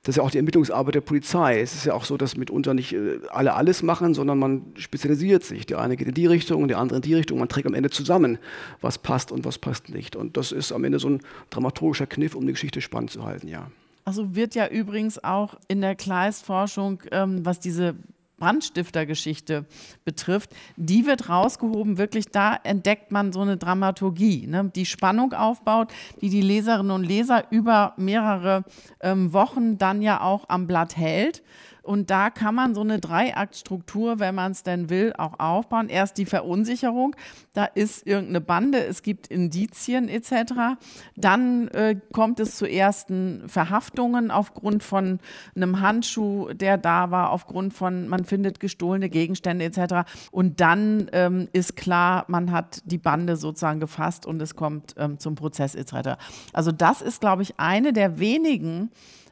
Das ist ja auch die Ermittlungsarbeit der Polizei. Es ist ja auch so, dass mitunter nicht äh, alle alles machen, sondern man spezialisiert sich. Der eine geht in die Richtung, der andere in die Richtung. Man trägt am Ende zusammen, was passt und was passt nicht. Und das ist am Ende so ein dramaturgischer Kniff, um die Geschichte spannend zu halten, ja. Also wird ja übrigens auch in der Kleist-Forschung, ähm, was diese Brandstiftergeschichte betrifft, die wird rausgehoben. Wirklich, da entdeckt man so eine Dramaturgie, ne, die Spannung aufbaut, die die Leserinnen und Leser über mehrere ähm, Wochen dann ja auch am Blatt hält. Und da kann man so eine Dreiaktstruktur, wenn man es denn will, auch aufbauen. Erst die Verunsicherung, da ist irgendeine Bande, es gibt Indizien etc. Dann äh, kommt es zu ersten Verhaftungen aufgrund von einem Handschuh, der da war, aufgrund von, man findet gestohlene Gegenstände etc. Und dann ähm, ist klar, man hat die Bande sozusagen gefasst und es kommt ähm, zum Prozess etc. Also das ist, glaube ich, eine der wenigen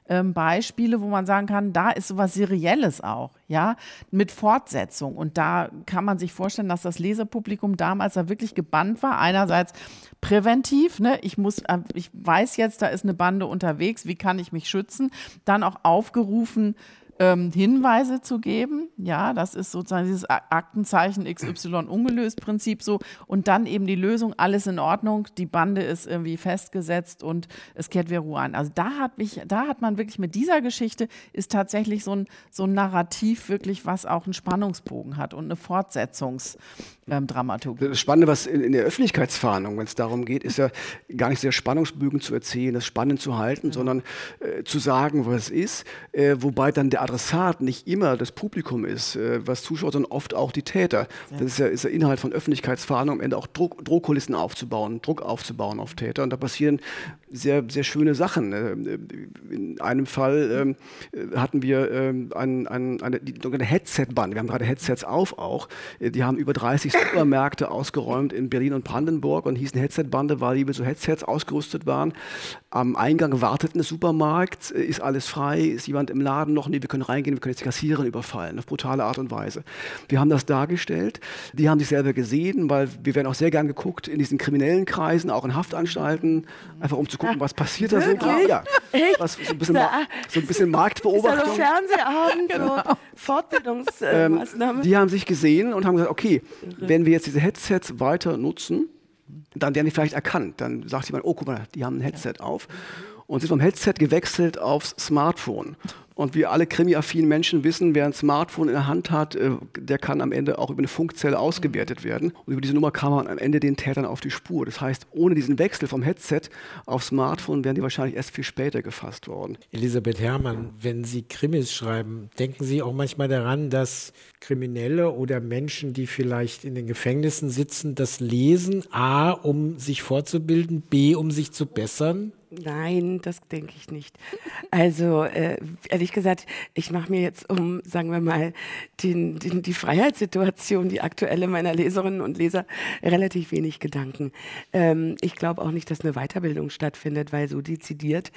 ähm, Beispiele, wo man sagen kann, da ist sowas Serielles auch, ja, mit Fortsetzung. Und da kann man sich vorstellen, dass das Leserpublikum damals da wirklich gebannt war. Einerseits präventiv, ne, ich muss, äh, ich weiß jetzt, da ist eine Bande unterwegs, wie kann ich mich schützen? Dann auch aufgerufen, ähm, Hinweise zu geben. Ja, das ist sozusagen dieses Aktenzeichen XY ungelöst Prinzip so. Und dann eben die Lösung, alles in Ordnung, die Bande ist irgendwie festgesetzt und es kehrt wieder Ruhe ein. Also da hat mich, da hat man wirklich mit dieser Geschichte ist tatsächlich so ein, so ein Narrativ wirklich, was auch einen Spannungsbogen hat und eine Fortsetzungs, ähm. Das Spannende, was in, in der Öffentlichkeitsfahndung, wenn es darum geht, ist ja gar nicht sehr Spannungsbögen zu erzählen, das spannend zu halten, ja. sondern äh, zu sagen, was es ist, äh, wobei dann der Adressat nicht immer das Publikum ist, äh, was zuschaut, sondern oft auch die Täter. Ja. Das ist ja, ist der Inhalt von Öffentlichkeitsfahndung, am Ende auch Druck, Drohkulissen aufzubauen, Druck aufzubauen auf Täter. Und da passieren sehr, sehr schöne Sachen. Äh, in einem Fall ähm, äh, hatten wir ähm, ein, ein, eine, die Headset-Band. Wir haben gerade Headsets auf auch. Äh, die haben über 30 Supermärkte ausgeräumt in Berlin und Brandenburg und hießen Headset-Bande, weil die mit so Headsets ausgerüstet waren. Am Eingang warteten des Supermarkts, ist alles frei, ist jemand im Laden noch? Nee, wir können reingehen, wir können jetzt die Kassiererin überfallen, auf brutale Art und Weise. Wir haben das dargestellt. Die haben sich selber gesehen, weil wir werden auch sehr gern geguckt in diesen kriminellen Kreisen, auch in Haftanstalten, einfach um zu gucken, was passiert da so. Ja, was, so, ein bisschen, so ein bisschen Marktbeobachtung. Ist Fernsehabend, genau. so Fortbildungsmaßnahmen. Ähm, die haben sich gesehen und haben gesagt, okay, wenn wir jetzt diese Headsets weiter nutzen, dann werden die vielleicht erkannt. Dann sagt jemand, oh, guck mal, die haben ein Headset auf und sind vom Headset gewechselt aufs Smartphone. Und wie alle krimiaffinen Menschen wissen, wer ein Smartphone in der Hand hat, äh, der kann am Ende auch über eine Funkzelle ausgewertet werden. Und über diese Nummer kam man am Ende den Tätern auf die Spur. Das heißt, ohne diesen Wechsel vom Headset auf Smartphone wären die wahrscheinlich erst viel später gefasst worden. Elisabeth Herrmann, wenn Sie Krimis schreiben, denken Sie auch manchmal daran, dass Kriminelle oder Menschen, die vielleicht in den Gefängnissen sitzen, das lesen, a, um sich fortzubilden, b, um sich zu bessern? Nein, das denke ich nicht. Also äh, ehrlich gesagt, ich mache mir jetzt um, sagen wir mal, den, den, die Freiheitssituation, die aktuelle meiner Leserinnen und Leser, relativ wenig Gedanken. Ähm, ich glaube auch nicht, dass eine Weiterbildung stattfindet, weil so dezidiert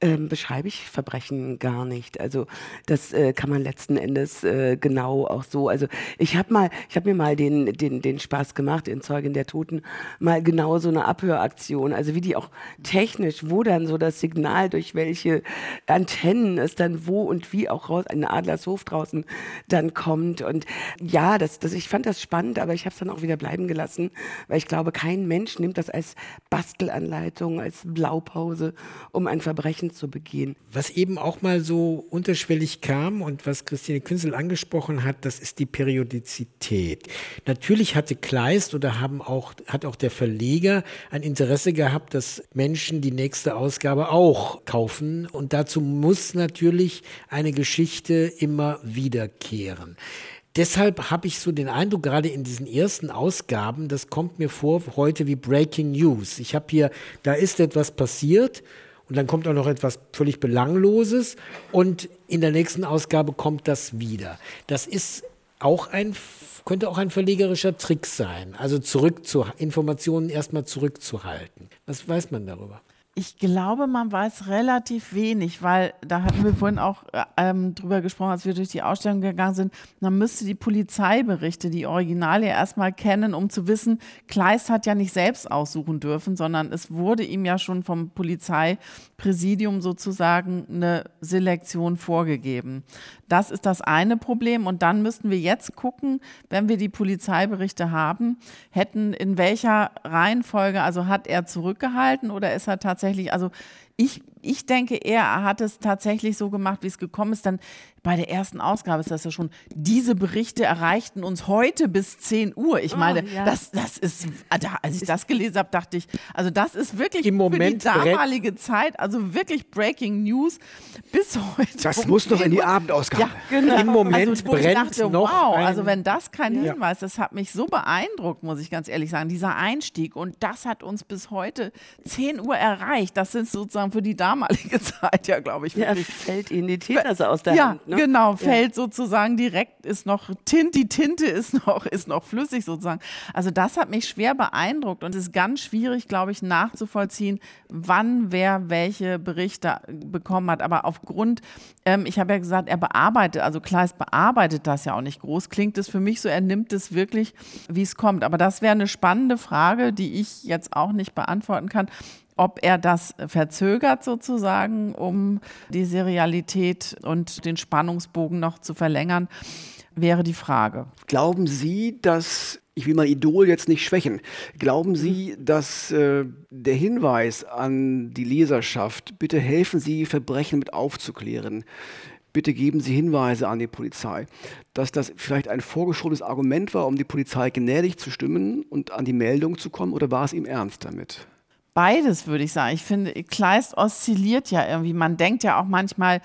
ähm, beschreibe ich Verbrechen gar nicht. Also das äh, kann man letzten Endes äh, genau auch so. Also ich habe mal, ich habe mir mal den, den, den Spaß gemacht in Zeugin der Toten, mal genau so eine Abhöraktion, also wie die auch technisch, wo dann so das Signal, durch welche Antennen es dann wo und wie auch raus, in Adlershof draußen dann kommt. Und ja, das, das, ich fand das spannend, aber ich habe es dann auch wieder bleiben gelassen, weil ich glaube, kein Mensch nimmt das als Bastelanleitung, als Blaupause, um ein Verbrechen zu begehen. Was eben auch mal so unterschwellig kam und was Christine Künzel angesprochen hat, das ist die Periodizität. Natürlich hatte Kleist oder haben auch, hat auch der Verleger ein Interesse gehabt, dass Menschen die nächste Ausgabe auch kaufen. Und dazu muss natürlich eine Geschichte immer wiederkehren. Deshalb habe ich so den Eindruck, gerade in diesen ersten Ausgaben, das kommt mir vor heute wie Breaking News. Ich habe hier, da ist etwas passiert und dann kommt auch noch etwas völlig Belangloses und in der nächsten Ausgabe kommt das wieder. Das ist auch ein, könnte auch ein verlegerischer Trick sein, also zurück zu Informationen erstmal zurückzuhalten. Was weiß man darüber? Ich glaube, man weiß relativ wenig, weil da hatten wir vorhin auch äh, ähm, drüber gesprochen, als wir durch die Ausstellung gegangen sind. Man müsste die Polizeiberichte, die Originale erstmal kennen, um zu wissen, Kleist hat ja nicht selbst aussuchen dürfen, sondern es wurde ihm ja schon vom Polizeipräsidium sozusagen eine Selektion vorgegeben. Das ist das eine Problem. Und dann müssten wir jetzt gucken, wenn wir die Polizeiberichte haben, hätten in welcher Reihenfolge, also hat er zurückgehalten oder ist er tatsächlich, also Ich, ich denke eher, er hat es tatsächlich so gemacht, wie es gekommen ist. Dann bei der ersten Ausgabe ist das ja schon, diese Berichte erreichten uns heute bis 10 Uhr. Ich meine, oh, ja. das, das ist, als ich das gelesen habe, dachte ich, also das ist wirklich Im Moment für die damalige Zeit, also wirklich Breaking News bis heute. Das um muss doch in die Abendausgabe. Ja, genau. Im Moment also, brennt dachte, noch. Wow, also wenn das kein ja. Hinweis, das hat mich so beeindruckt, muss ich ganz ehrlich sagen, dieser Einstieg. Und das hat uns bis heute 10 Uhr erreicht. Das sind sozusagen für die damalige Zeit ja, glaube ich. Ja, fällt Ihnen die Teetasse aus der ja, Hand. Ne? Genau, fällt sozusagen direkt, ist noch Tint, die Tinte ist noch, ist noch flüssig sozusagen. Also das hat mich schwer beeindruckt und es ist ganz schwierig, glaube ich, nachzuvollziehen, wann wer welche Berichte bekommen hat. Aber aufgrund, ähm, ich habe ja gesagt, er bearbeitet, also Kleist bearbeitet das ja auch nicht groß, klingt es für mich so, er nimmt es wirklich, wie es kommt. Aber das wäre eine spannende Frage, die ich jetzt auch nicht beantworten kann ob er das verzögert sozusagen, um die Serialität und den Spannungsbogen noch zu verlängern, wäre die Frage. Glauben Sie, dass ich will mein Idol jetzt nicht schwächen. Glauben Sie, dass äh, der Hinweis an die Leserschaft, bitte helfen Sie, Verbrechen mit aufzuklären, bitte geben Sie Hinweise an die Polizei, dass das vielleicht ein vorgeschobenes Argument war, um die Polizei gnädig zu stimmen und an die Meldung zu kommen, oder war es ihm ernst damit? Beides würde ich sagen. Ich finde, Kleist oszilliert ja irgendwie. Man denkt ja auch manchmal,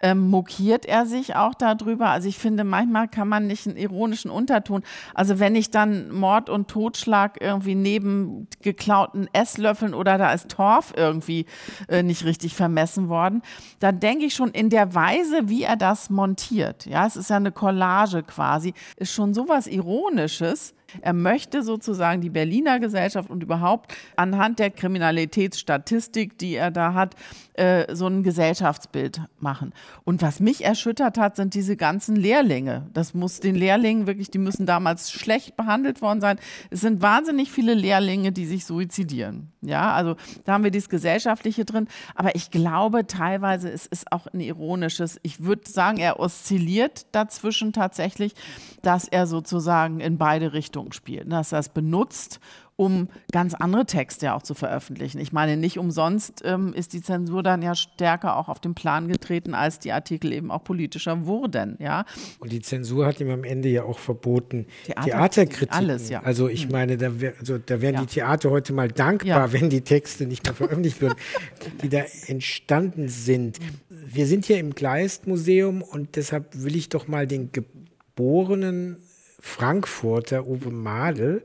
ähm, mokiert er sich auch darüber. Also ich finde, manchmal kann man nicht einen ironischen Unterton. Also wenn ich dann Mord und Totschlag irgendwie neben geklauten Esslöffeln oder da ist Torf irgendwie äh, nicht richtig vermessen worden, dann denke ich schon in der Weise, wie er das montiert. Ja, es ist ja eine Collage quasi, ist schon sowas Ironisches er möchte sozusagen die Berliner Gesellschaft und überhaupt anhand der Kriminalitätsstatistik, die er da hat, äh, so ein Gesellschaftsbild machen. Und was mich erschüttert hat, sind diese ganzen Lehrlinge. Das muss den Lehrlingen wirklich, die müssen damals schlecht behandelt worden sein. Es sind wahnsinnig viele Lehrlinge, die sich suizidieren. Ja, also da haben wir dieses Gesellschaftliche drin. Aber ich glaube teilweise, es ist auch ein ironisches. Ich würde sagen, er oszilliert dazwischen tatsächlich, dass er sozusagen in beide Richtungen spielt. Dass er es benutzt, um ganz andere Texte ja auch zu veröffentlichen. Ich meine, nicht umsonst ähm, ist die Zensur dann ja stärker auch auf den Plan getreten, als die Artikel eben auch politischer wurden, ja. Und die Zensur hat ihm am Ende ja auch verboten, Theater Theaterkritik. Alles, ja. Also ich hm. meine, da, wär, also, da wären ja. die Theater heute mal dankbar, ja. wenn die Texte nicht mehr veröffentlicht würden, die da entstanden sind. Wir sind hier im Kleist-Museum und deshalb will ich doch mal den geborenen Frankfurter Uwe Madel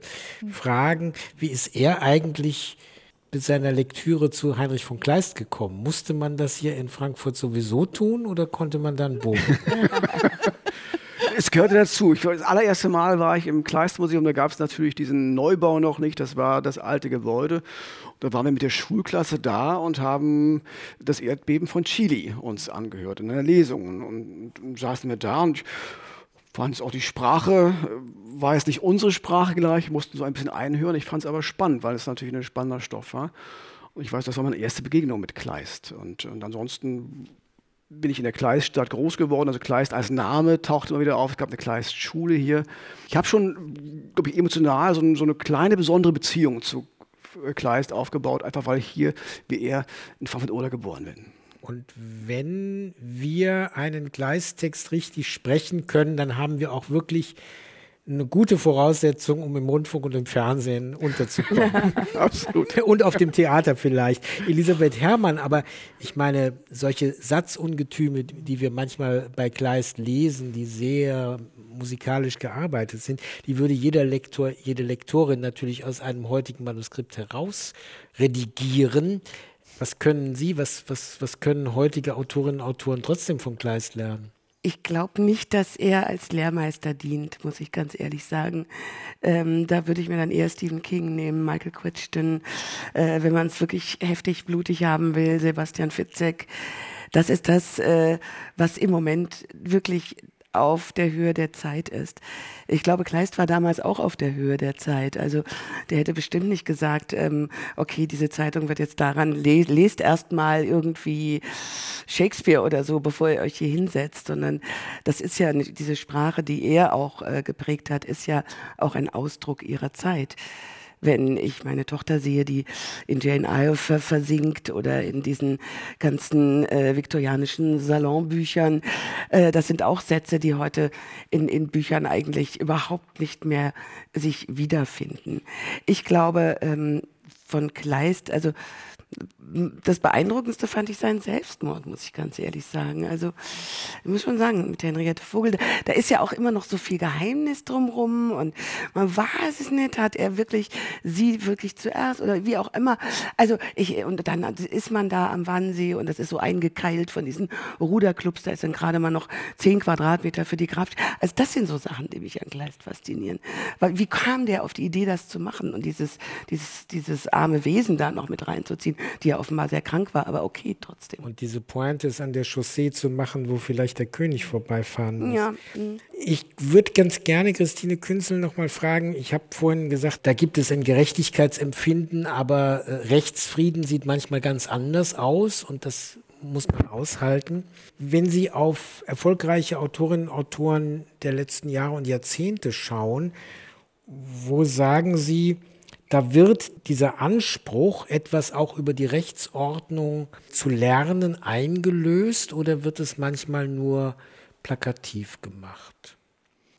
fragen, wie ist er eigentlich mit seiner Lektüre zu Heinrich von Kleist gekommen? Musste man das hier in Frankfurt sowieso tun oder konnte man dann bogen? es gehörte dazu. Ich, das allererste Mal war ich im Kleist-Museum, da gab es natürlich diesen Neubau noch nicht, das war das alte Gebäude. Da waren wir mit der Schulklasse da und haben das Erdbeben von Chile uns angehört in einer Lesung und, und saßen wir da und ich fand es auch die Sprache, äh, war jetzt nicht unsere Sprache gleich, mussten so ein bisschen einhören. Ich fand es aber spannend, weil es natürlich ein spannender Stoff war. Und ich weiß, das war meine erste Begegnung mit Kleist. Und, und ansonsten bin ich in der Kleiststadt groß geworden. Also Kleist als Name taucht immer wieder auf. Es gab eine Kleistschule hier. Ich habe schon, glaube ich, emotional so, so, eine kleine besondere Beziehung zu Kleist aufgebaut, einfach weil ich hier, wie er, in Frankfurt-Oder geboren bin. Und wenn wir einen Gleistext richtig sprechen können, dann haben wir auch wirklich eine gute Voraussetzung, um im Rundfunk und im Fernsehen unterzukommen. Absolut. Und auf dem Theater vielleicht. Elisabeth Herrmann, aber ich meine, solche Satzungetüme, die wir manchmal bei Kleist lesen, die sehr musikalisch gearbeitet sind, die würde jeder Lektor, jede Lektorin natürlich aus einem heutigen Manuskript heraus redigieren. Was können Sie, was, was, was können heutige Autorinnen und Autoren trotzdem vom Kleist lernen? Ich glaube nicht, dass er als Lehrmeister dient, muss ich ganz ehrlich sagen. Ähm, da würde ich mir dann eher Stephen King nehmen, Michael Crichton, äh, wenn man es wirklich heftig blutig haben will, Sebastian Fitzek. Das ist das, äh, was im Moment wirklich auf der Höhe der Zeit ist. Ich glaube, Kleist war damals auch auf der Höhe der Zeit. Also der hätte bestimmt nicht gesagt, ähm, okay, diese Zeitung wird jetzt daran, les, lest erstmal irgendwie Shakespeare oder so, bevor ihr euch hier hinsetzt, sondern das ist ja diese Sprache, die er auch äh, geprägt hat, ist ja auch ein Ausdruck ihrer Zeit. Wenn ich meine Tochter sehe, die in Jane Eyre versinkt oder in diesen ganzen äh, viktorianischen Salonbüchern. Äh, das sind auch Sätze, die heute in, in Büchern eigentlich überhaupt nicht mehr sich wiederfinden. Ich glaube, ähm, von Kleist, also das Beeindruckendste fand ich seinen Selbstmord, muss ich ganz ehrlich sagen. Also, ich muss schon sagen, mit Henriette Vogel, da, da ist ja auch immer noch so viel Geheimnis drumrum und man weiß es nicht, hat er wirklich sie wirklich zuerst oder wie auch immer. Also, ich, und dann ist man da am Wannsee und das ist so eingekeilt von diesen Ruderclubs, da ist dann gerade mal noch zehn Quadratmeter für die Kraft. Also, das sind so Sachen, die mich an Kleist faszinieren. Weil, wie kam der auf die Idee, das zu machen und dieses, dieses, dieses arme Wesen da noch mit reinzuziehen? die ja offenbar sehr krank war, aber okay trotzdem. Und diese Pointe ist an der Chaussee zu machen, wo vielleicht der König vorbeifahren muss. Ja. Mhm. Ich würde ganz gerne Christine Künzel noch mal fragen. Ich habe vorhin gesagt, da gibt es ein Gerechtigkeitsempfinden, aber äh, Rechtsfrieden sieht manchmal ganz anders aus und das muss man aushalten. Wenn Sie auf erfolgreiche Autorinnen und Autoren der letzten Jahre und Jahrzehnte schauen, wo sagen Sie, da wird dieser Anspruch, etwas auch über die Rechtsordnung zu lernen, eingelöst oder wird es manchmal nur plakativ gemacht?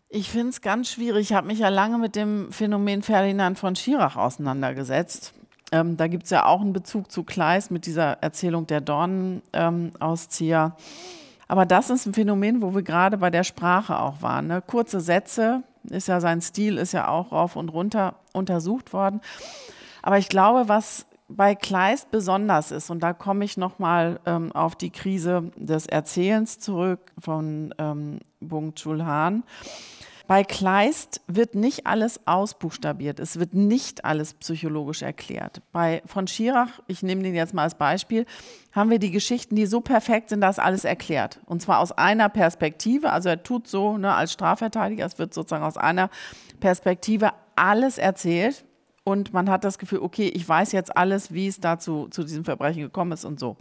Ich finde es ganz schwierig. Ich habe mich ja lange mit dem Phänomen Ferdinand von Schirach auseinandergesetzt. Ähm, da gibt es ja auch einen Bezug zu Kleist mit dieser Erzählung der Dornenauszieher. Ähm, Aber das ist ein Phänomen, wo wir gerade bei der Sprache auch waren. Ne? Kurze Sätze, ist ja sein Stil, ist ja auch rauf und runter untersucht worden. Aber ich glaube, was bei Kleist besonders ist, und da komme ich nochmal ähm, auf die Krise des Erzählens zurück von ähm, Bung Chul Han. Bei Kleist wird nicht alles ausbuchstabiert, es wird nicht alles psychologisch erklärt. Bei von Schirach, ich nehme den jetzt mal als Beispiel, haben wir die Geschichten, die so perfekt sind, dass alles erklärt. Und zwar aus einer Perspektive, also er tut so ne, als Strafverteidiger, es wird sozusagen aus einer Perspektive alles erzählt. Und man hat das Gefühl, okay, ich weiß jetzt alles, wie es dazu zu diesem Verbrechen gekommen ist und so.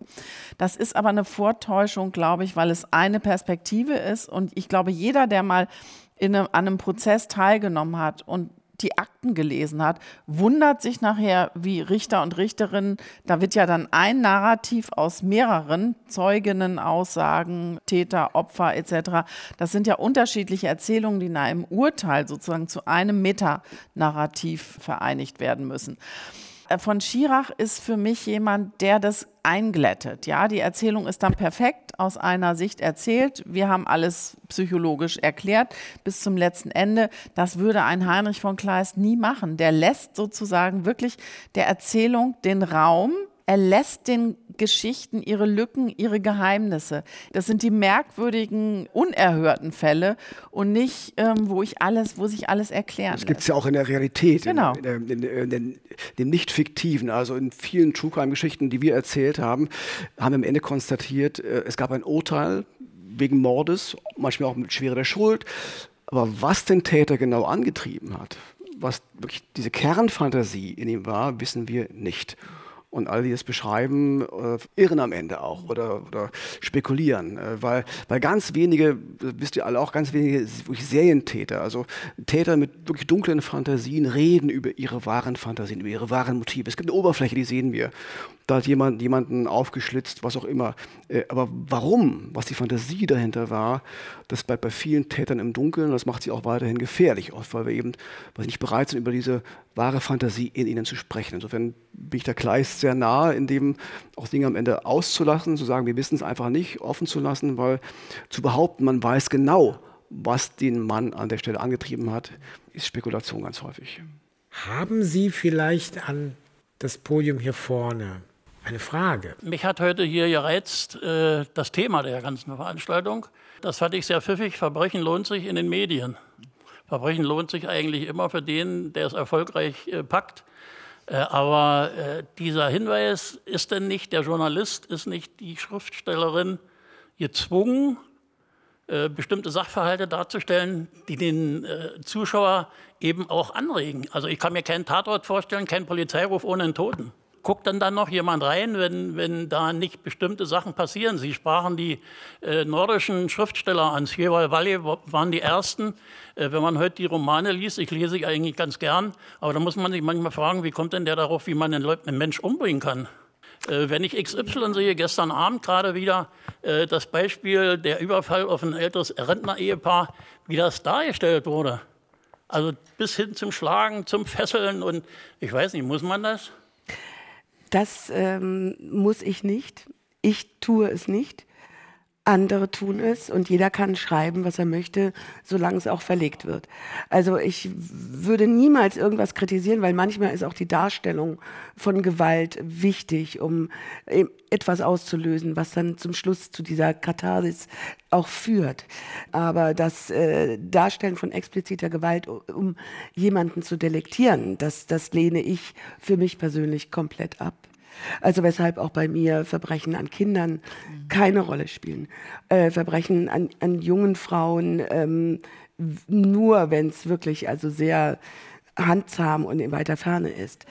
Das ist aber eine Vortäuschung, glaube ich, weil es eine Perspektive ist. Und ich glaube, jeder, der mal in einem, an einem Prozess teilgenommen hat und die Akten gelesen hat, wundert sich nachher, wie Richter und Richterinnen, da wird ja dann ein Narrativ aus mehreren Zeuginnen, Aussagen, Täter, Opfer etc. Das sind ja unterschiedliche Erzählungen, die in einem Urteil sozusagen zu einem Metanarrativ vereinigt werden müssen. Äh, von Schirach ist für mich jemand, der das einglättet. Ja, die Erzählung ist dann perfekt aus einer Sicht erzählt. Wir haben alles psychologisch erklärt bis zum letzten Ende. Das würde ein Heinrich von Kleist nie machen. Der lässt sozusagen wirklich der Erzählung den Raum, er lässt den Geschichten ihre Lücken, ihre Geheimnisse. Das sind die merkwürdigen, unerhörten Fälle und nicht, ähm, wo ich alles, wo sich alles erklären Das gibt es ja auch in der Realität, genau. in, in, in, in, dem nicht fiktiven. Also in vielen True Crime Geschichten, die wir erzählt haben, haben wir am Ende konstatiert, äh, es gab ein Urteil wegen Mordes, manchmal auch mit schwerer Schuld. Aber was den Täter genau angetrieben hat, was wirklich diese Kernfantasie in ihm war, wissen wir nicht. Und alle, die es beschreiben, äh, irren am Ende auch oder, oder spekulieren. Äh, weil, weil ganz wenige, wisst ihr alle auch, ganz wenige wirklich Serientäter, also Täter mit wirklich dunklen Fantasien, reden über ihre wahren Fantasien, über ihre wahren Motive. Es gibt eine Oberfläche, die sehen wir. Da hat jemand jemanden aufgeschlitzt, was auch immer. Äh, aber warum, was die Fantasie dahinter war, das bleibt bei vielen Tätern im Dunkeln. Das macht sie auch weiterhin gefährlich, oft weil wir eben weil sie nicht bereit sind, über diese wahre Fantasie in ihnen zu sprechen. Insofern bin ich der Kleist sehr nahe, in dem auch Dinge am Ende auszulassen, zu sagen, wir wissen es einfach nicht, offen zu lassen, weil zu behaupten, man weiß genau, was den Mann an der Stelle angetrieben hat, ist Spekulation ganz häufig. Haben Sie vielleicht an das Podium hier vorne eine Frage? Mich hat heute hier gereizt äh, das Thema der ganzen Veranstaltung. Das fand ich sehr pfiffig. Verbrechen lohnt sich in den Medien. Verbrechen lohnt sich eigentlich immer für den, der es erfolgreich äh, packt. Äh, aber äh, dieser Hinweis ist denn nicht, der Journalist ist nicht die Schriftstellerin gezwungen, äh, bestimmte Sachverhalte darzustellen, die den äh, Zuschauer eben auch anregen. Also ich kann mir keinen Tatort vorstellen, keinen Polizeiruf ohne einen Toten. Guckt dann dann noch jemand rein, wenn, wenn da nicht bestimmte Sachen passieren? Sie sprachen die äh, nordischen Schriftsteller an. Sjeval Valley waren die ersten. Äh, wenn man heute die Romane liest, ich lese sie eigentlich ganz gern, aber da muss man sich manchmal fragen, wie kommt denn der darauf, wie man einen, einen Mensch umbringen kann? Äh, wenn ich XY sehe, gestern Abend gerade wieder äh, das Beispiel der Überfall auf ein älteres Rentner-Ehepaar, wie das dargestellt wurde. Also bis hin zum Schlagen, zum Fesseln und ich weiß nicht, muss man das? Das ähm, muss ich nicht. Ich tue es nicht. Andere tun es und jeder kann schreiben, was er möchte, solange es auch verlegt wird. Also ich würde niemals irgendwas kritisieren, weil manchmal ist auch die Darstellung von Gewalt wichtig, um etwas auszulösen, was dann zum Schluss zu dieser Katharsis auch führt. Aber das äh, Darstellen von expliziter Gewalt, um jemanden zu delektieren, das, das lehne ich für mich persönlich komplett ab. Also weshalb auch bei mir Verbrechen an Kindern keine Rolle spielen. Äh, Verbrechen an, an jungen Frauen ähm, nur, wenn es wirklich also sehr handzahm und in weiter Ferne ist.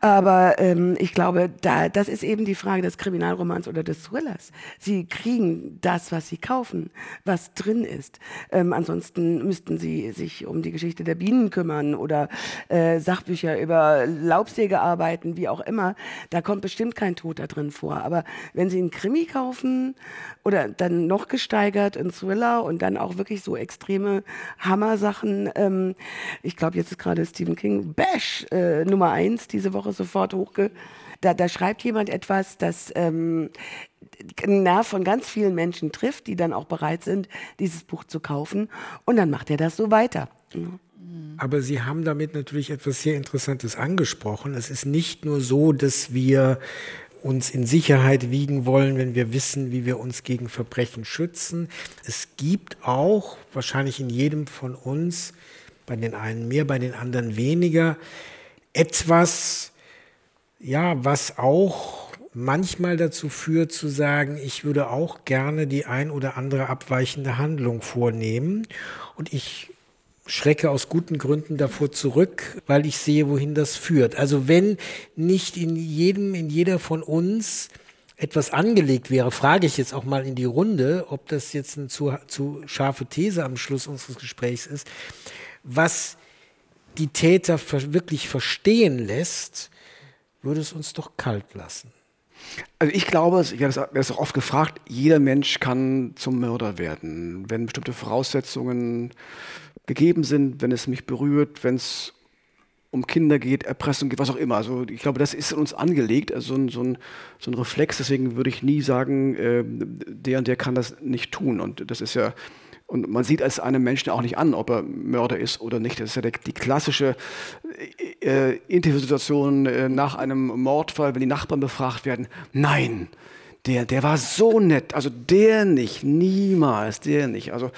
Aber ähm, ich glaube, da, das ist eben die Frage des Kriminalromans oder des Thrillers. Sie kriegen das, was sie kaufen, was drin ist. Ähm, ansonsten müssten sie sich um die Geschichte der Bienen kümmern oder äh, Sachbücher über Laubsäge arbeiten, wie auch immer. Da kommt bestimmt kein Tod da drin vor. Aber wenn sie einen Krimi kaufen oder dann noch gesteigert einen Thriller und dann auch wirklich so extreme Hammer-Sachen, ähm, ich glaube, jetzt ist gerade Stephen King Bash äh, Nummer eins diese Woche sofort hochge. Da, da schreibt jemand etwas, das ähm, einen Nerv von ganz vielen Menschen trifft, die dann auch bereit sind, dieses Buch zu kaufen. Und dann macht er das so weiter. Aber Sie haben damit natürlich etwas sehr Interessantes angesprochen. Es ist nicht nur so, dass wir uns in Sicherheit wiegen wollen, wenn wir wissen, wie wir uns gegen Verbrechen schützen. Es gibt auch, wahrscheinlich in jedem von uns, bei den einen mehr, bei den anderen weniger, etwas, ja, was auch manchmal dazu führt zu sagen, ich würde auch gerne die ein oder andere abweichende Handlung vornehmen. Und ich schrecke aus guten Gründen davor zurück, weil ich sehe, wohin das führt. Also wenn nicht in jedem, in jeder von uns etwas angelegt wäre, frage ich jetzt auch mal in die Runde, ob das jetzt eine zu, zu scharfe These am Schluss unseres Gesprächs ist, was die Täter wirklich verstehen lässt, würde es uns doch kalt lassen. Also ich glaube, ich habe das auch oft gefragt, jeder Mensch kann zum Mörder werden, wenn bestimmte Voraussetzungen gegeben sind, wenn es mich berührt, wenn es um Kinder geht, Erpressung geht, was auch immer. Also ich glaube, das ist in uns angelegt, also so ein, so ein, so ein Reflex. Deswegen würde ich nie sagen, äh, der und der kann das nicht tun. Und das ist ja und man sieht es einem Menschen auch nicht an, ob er Mörder ist oder nicht. Das ist ja die, die klassische äh, äh, Interviewsituation äh, nach einem Mordfall, wenn die Nachbarn befragt werden. Nein, der, der war so nett. Also der nicht, niemals, der nicht. Also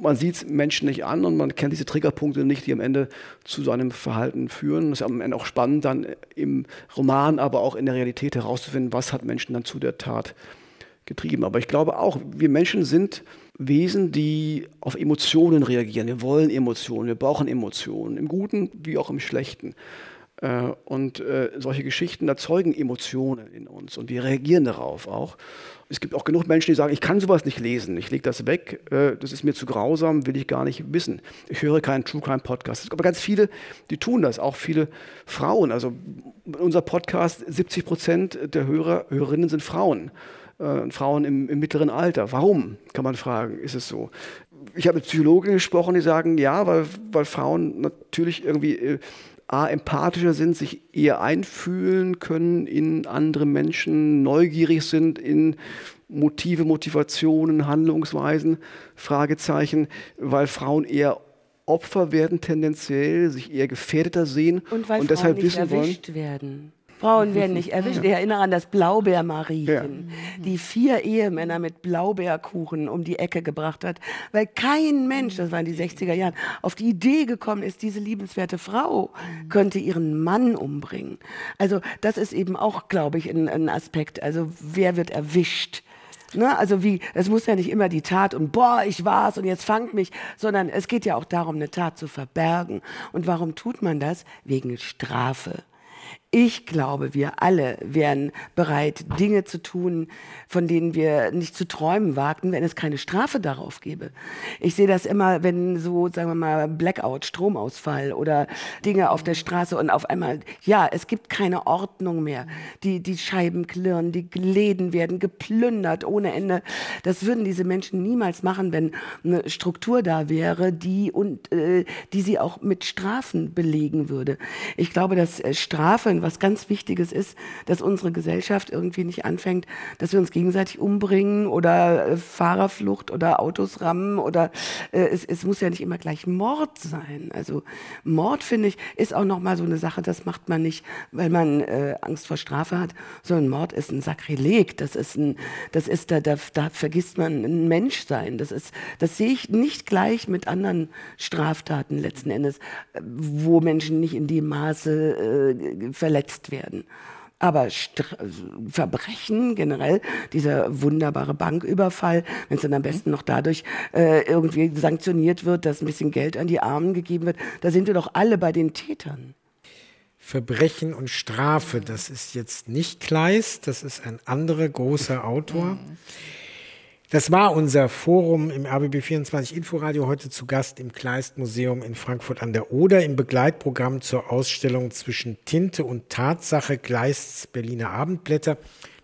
man sieht Menschen nicht an und man kennt diese Triggerpunkte nicht, die am Ende zu seinem Verhalten führen. Es ist am Ende auch spannend, dann im Roman, aber auch in der Realität herauszufinden, was hat Menschen dann zu der Tat getrieben. Aber ich glaube auch, wir Menschen sind Wesen, die auf Emotionen reagieren. Wir wollen Emotionen, wir brauchen Emotionen, im Guten wie auch im Schlechten. Äh, und äh, solche Geschichten erzeugen Emotionen in uns und wir reagieren darauf auch. Es gibt auch genug Menschen, die sagen, ich kann sowas nicht lesen, ich lege das weg, äh, das ist mir zu grausam, will ich gar nicht wissen. Ich höre keinen True Crime Podcast. Es gibt aber ganz viele, die tun das, auch viele Frauen. Also unser Podcast, 70 Prozent der Hörer, Hörerinnen sind Frauen äh, Frauen im, im, mittleren Alter. Warum, kann man fragen, ist es so? Ich habe mit Psychologen gesprochen, die sagen, ja, weil, weil Frauen natürlich irgendwie äh, A, empathischer sind, sich eher einfühlen können in andere Menschen, neugierig sind in Motive, Motivationen, Handlungsweisen, Fragezeichen, weil Frauen eher Opfer werden tendenziell, sich eher gefährdeter sehen und, weil und Frauen deshalb nicht wissen erwischt wollen, werden. Frauen werden nicht erwischt. Ich erinnere an das Blaubeermariechen, ja. die vier Ehemänner mit Blaubeerkuchen um die Ecke gebracht hat, weil kein Mensch, das war in die 60er Jahren, auf die Idee gekommen ist, diese liebenswerte Frau könnte ihren Mann umbringen. Also das ist eben auch, glaube ich, ein, ein Aspekt. Also wer wird erwischt? Ne? Also wie, es muss ja nicht immer die Tat und boah, ich war's und jetzt fangt mich, sondern es geht ja auch darum, eine Tat zu verbergen. Und warum tut man das? Wegen Strafe Ich glaube, wir alle wären bereit, Dinge zu tun, von denen wir nicht zu träumen wagten, wenn es keine Strafe darauf gäbe. Ich sehe das immer, wenn so, sagen wir mal, Blackout, Stromausfall oder Dinge auf der Straße und auf einmal, ja, es gibt keine Ordnung mehr. Die, die Scheiben klirren, die Läden werden geplündert ohne Ende. Das würden diese Menschen niemals machen, wenn eine Struktur da wäre, die und äh, die sie auch mit Strafen belegen würde. Ich glaube, dass äh, Was ganz Wichtiges ist, dass unsere Gesellschaft irgendwie nicht anfängt, dass wir uns gegenseitig umbringen oder äh, Fahrerflucht oder Autos rammen oder äh, es, es muss ja nicht immer gleich Mord sein. Also Mord finde ich ist auch noch mal so eine Sache, das macht man nicht, weil man äh, Angst vor Strafe hat, sondern Mord ist ein Sakrileg, das ist ein, das ist da, da, da vergisst man ein Menschsein. Das ist, das sehe ich nicht gleich mit anderen Straftaten letzten Endes, äh, wo Menschen nicht in dem Maße äh, verletzt werden. Aber St Verbrechen generell, dieser wunderbare Banküberfall, wenn es dann am besten noch dadurch äh, irgendwie sanktioniert wird, dass ein bisschen Geld an die Armen gegeben wird, da sind wir doch alle bei den Tätern. Verbrechen und Strafe, das ist jetzt nicht Kleist, das ist ein anderer großer Autor. Mhm. Das war unser Forum im RBB24 Inforadio heute zu Gast im Kleist Museum in Frankfurt an der Oder im Begleitprogramm zur Ausstellung zwischen Tinte und Tatsache Kleists Berliner Abendblätter.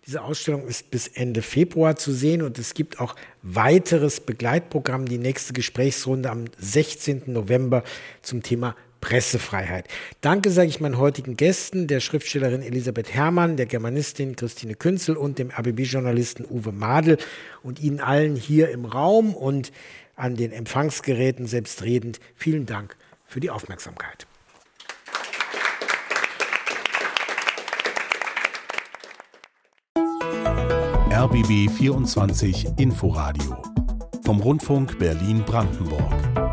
Diese Ausstellung ist bis Ende Februar zu sehen und es gibt auch weiteres Begleitprogramm, die nächste Gesprächsrunde am 16. November zum Thema Pressefreiheit. Danke sage ich meinen heutigen Gästen, der Schriftstellerin Elisabeth Herrmann, der Germanistin Christine Künzel und dem ABB-Journalisten Uwe Madel und Ihnen allen hier im Raum und an den Empfangsgeräten selbstredend. Vielen Dank für die Aufmerksamkeit. RBB 24 Inforadio vom Rundfunk Berlin-Brandenburg.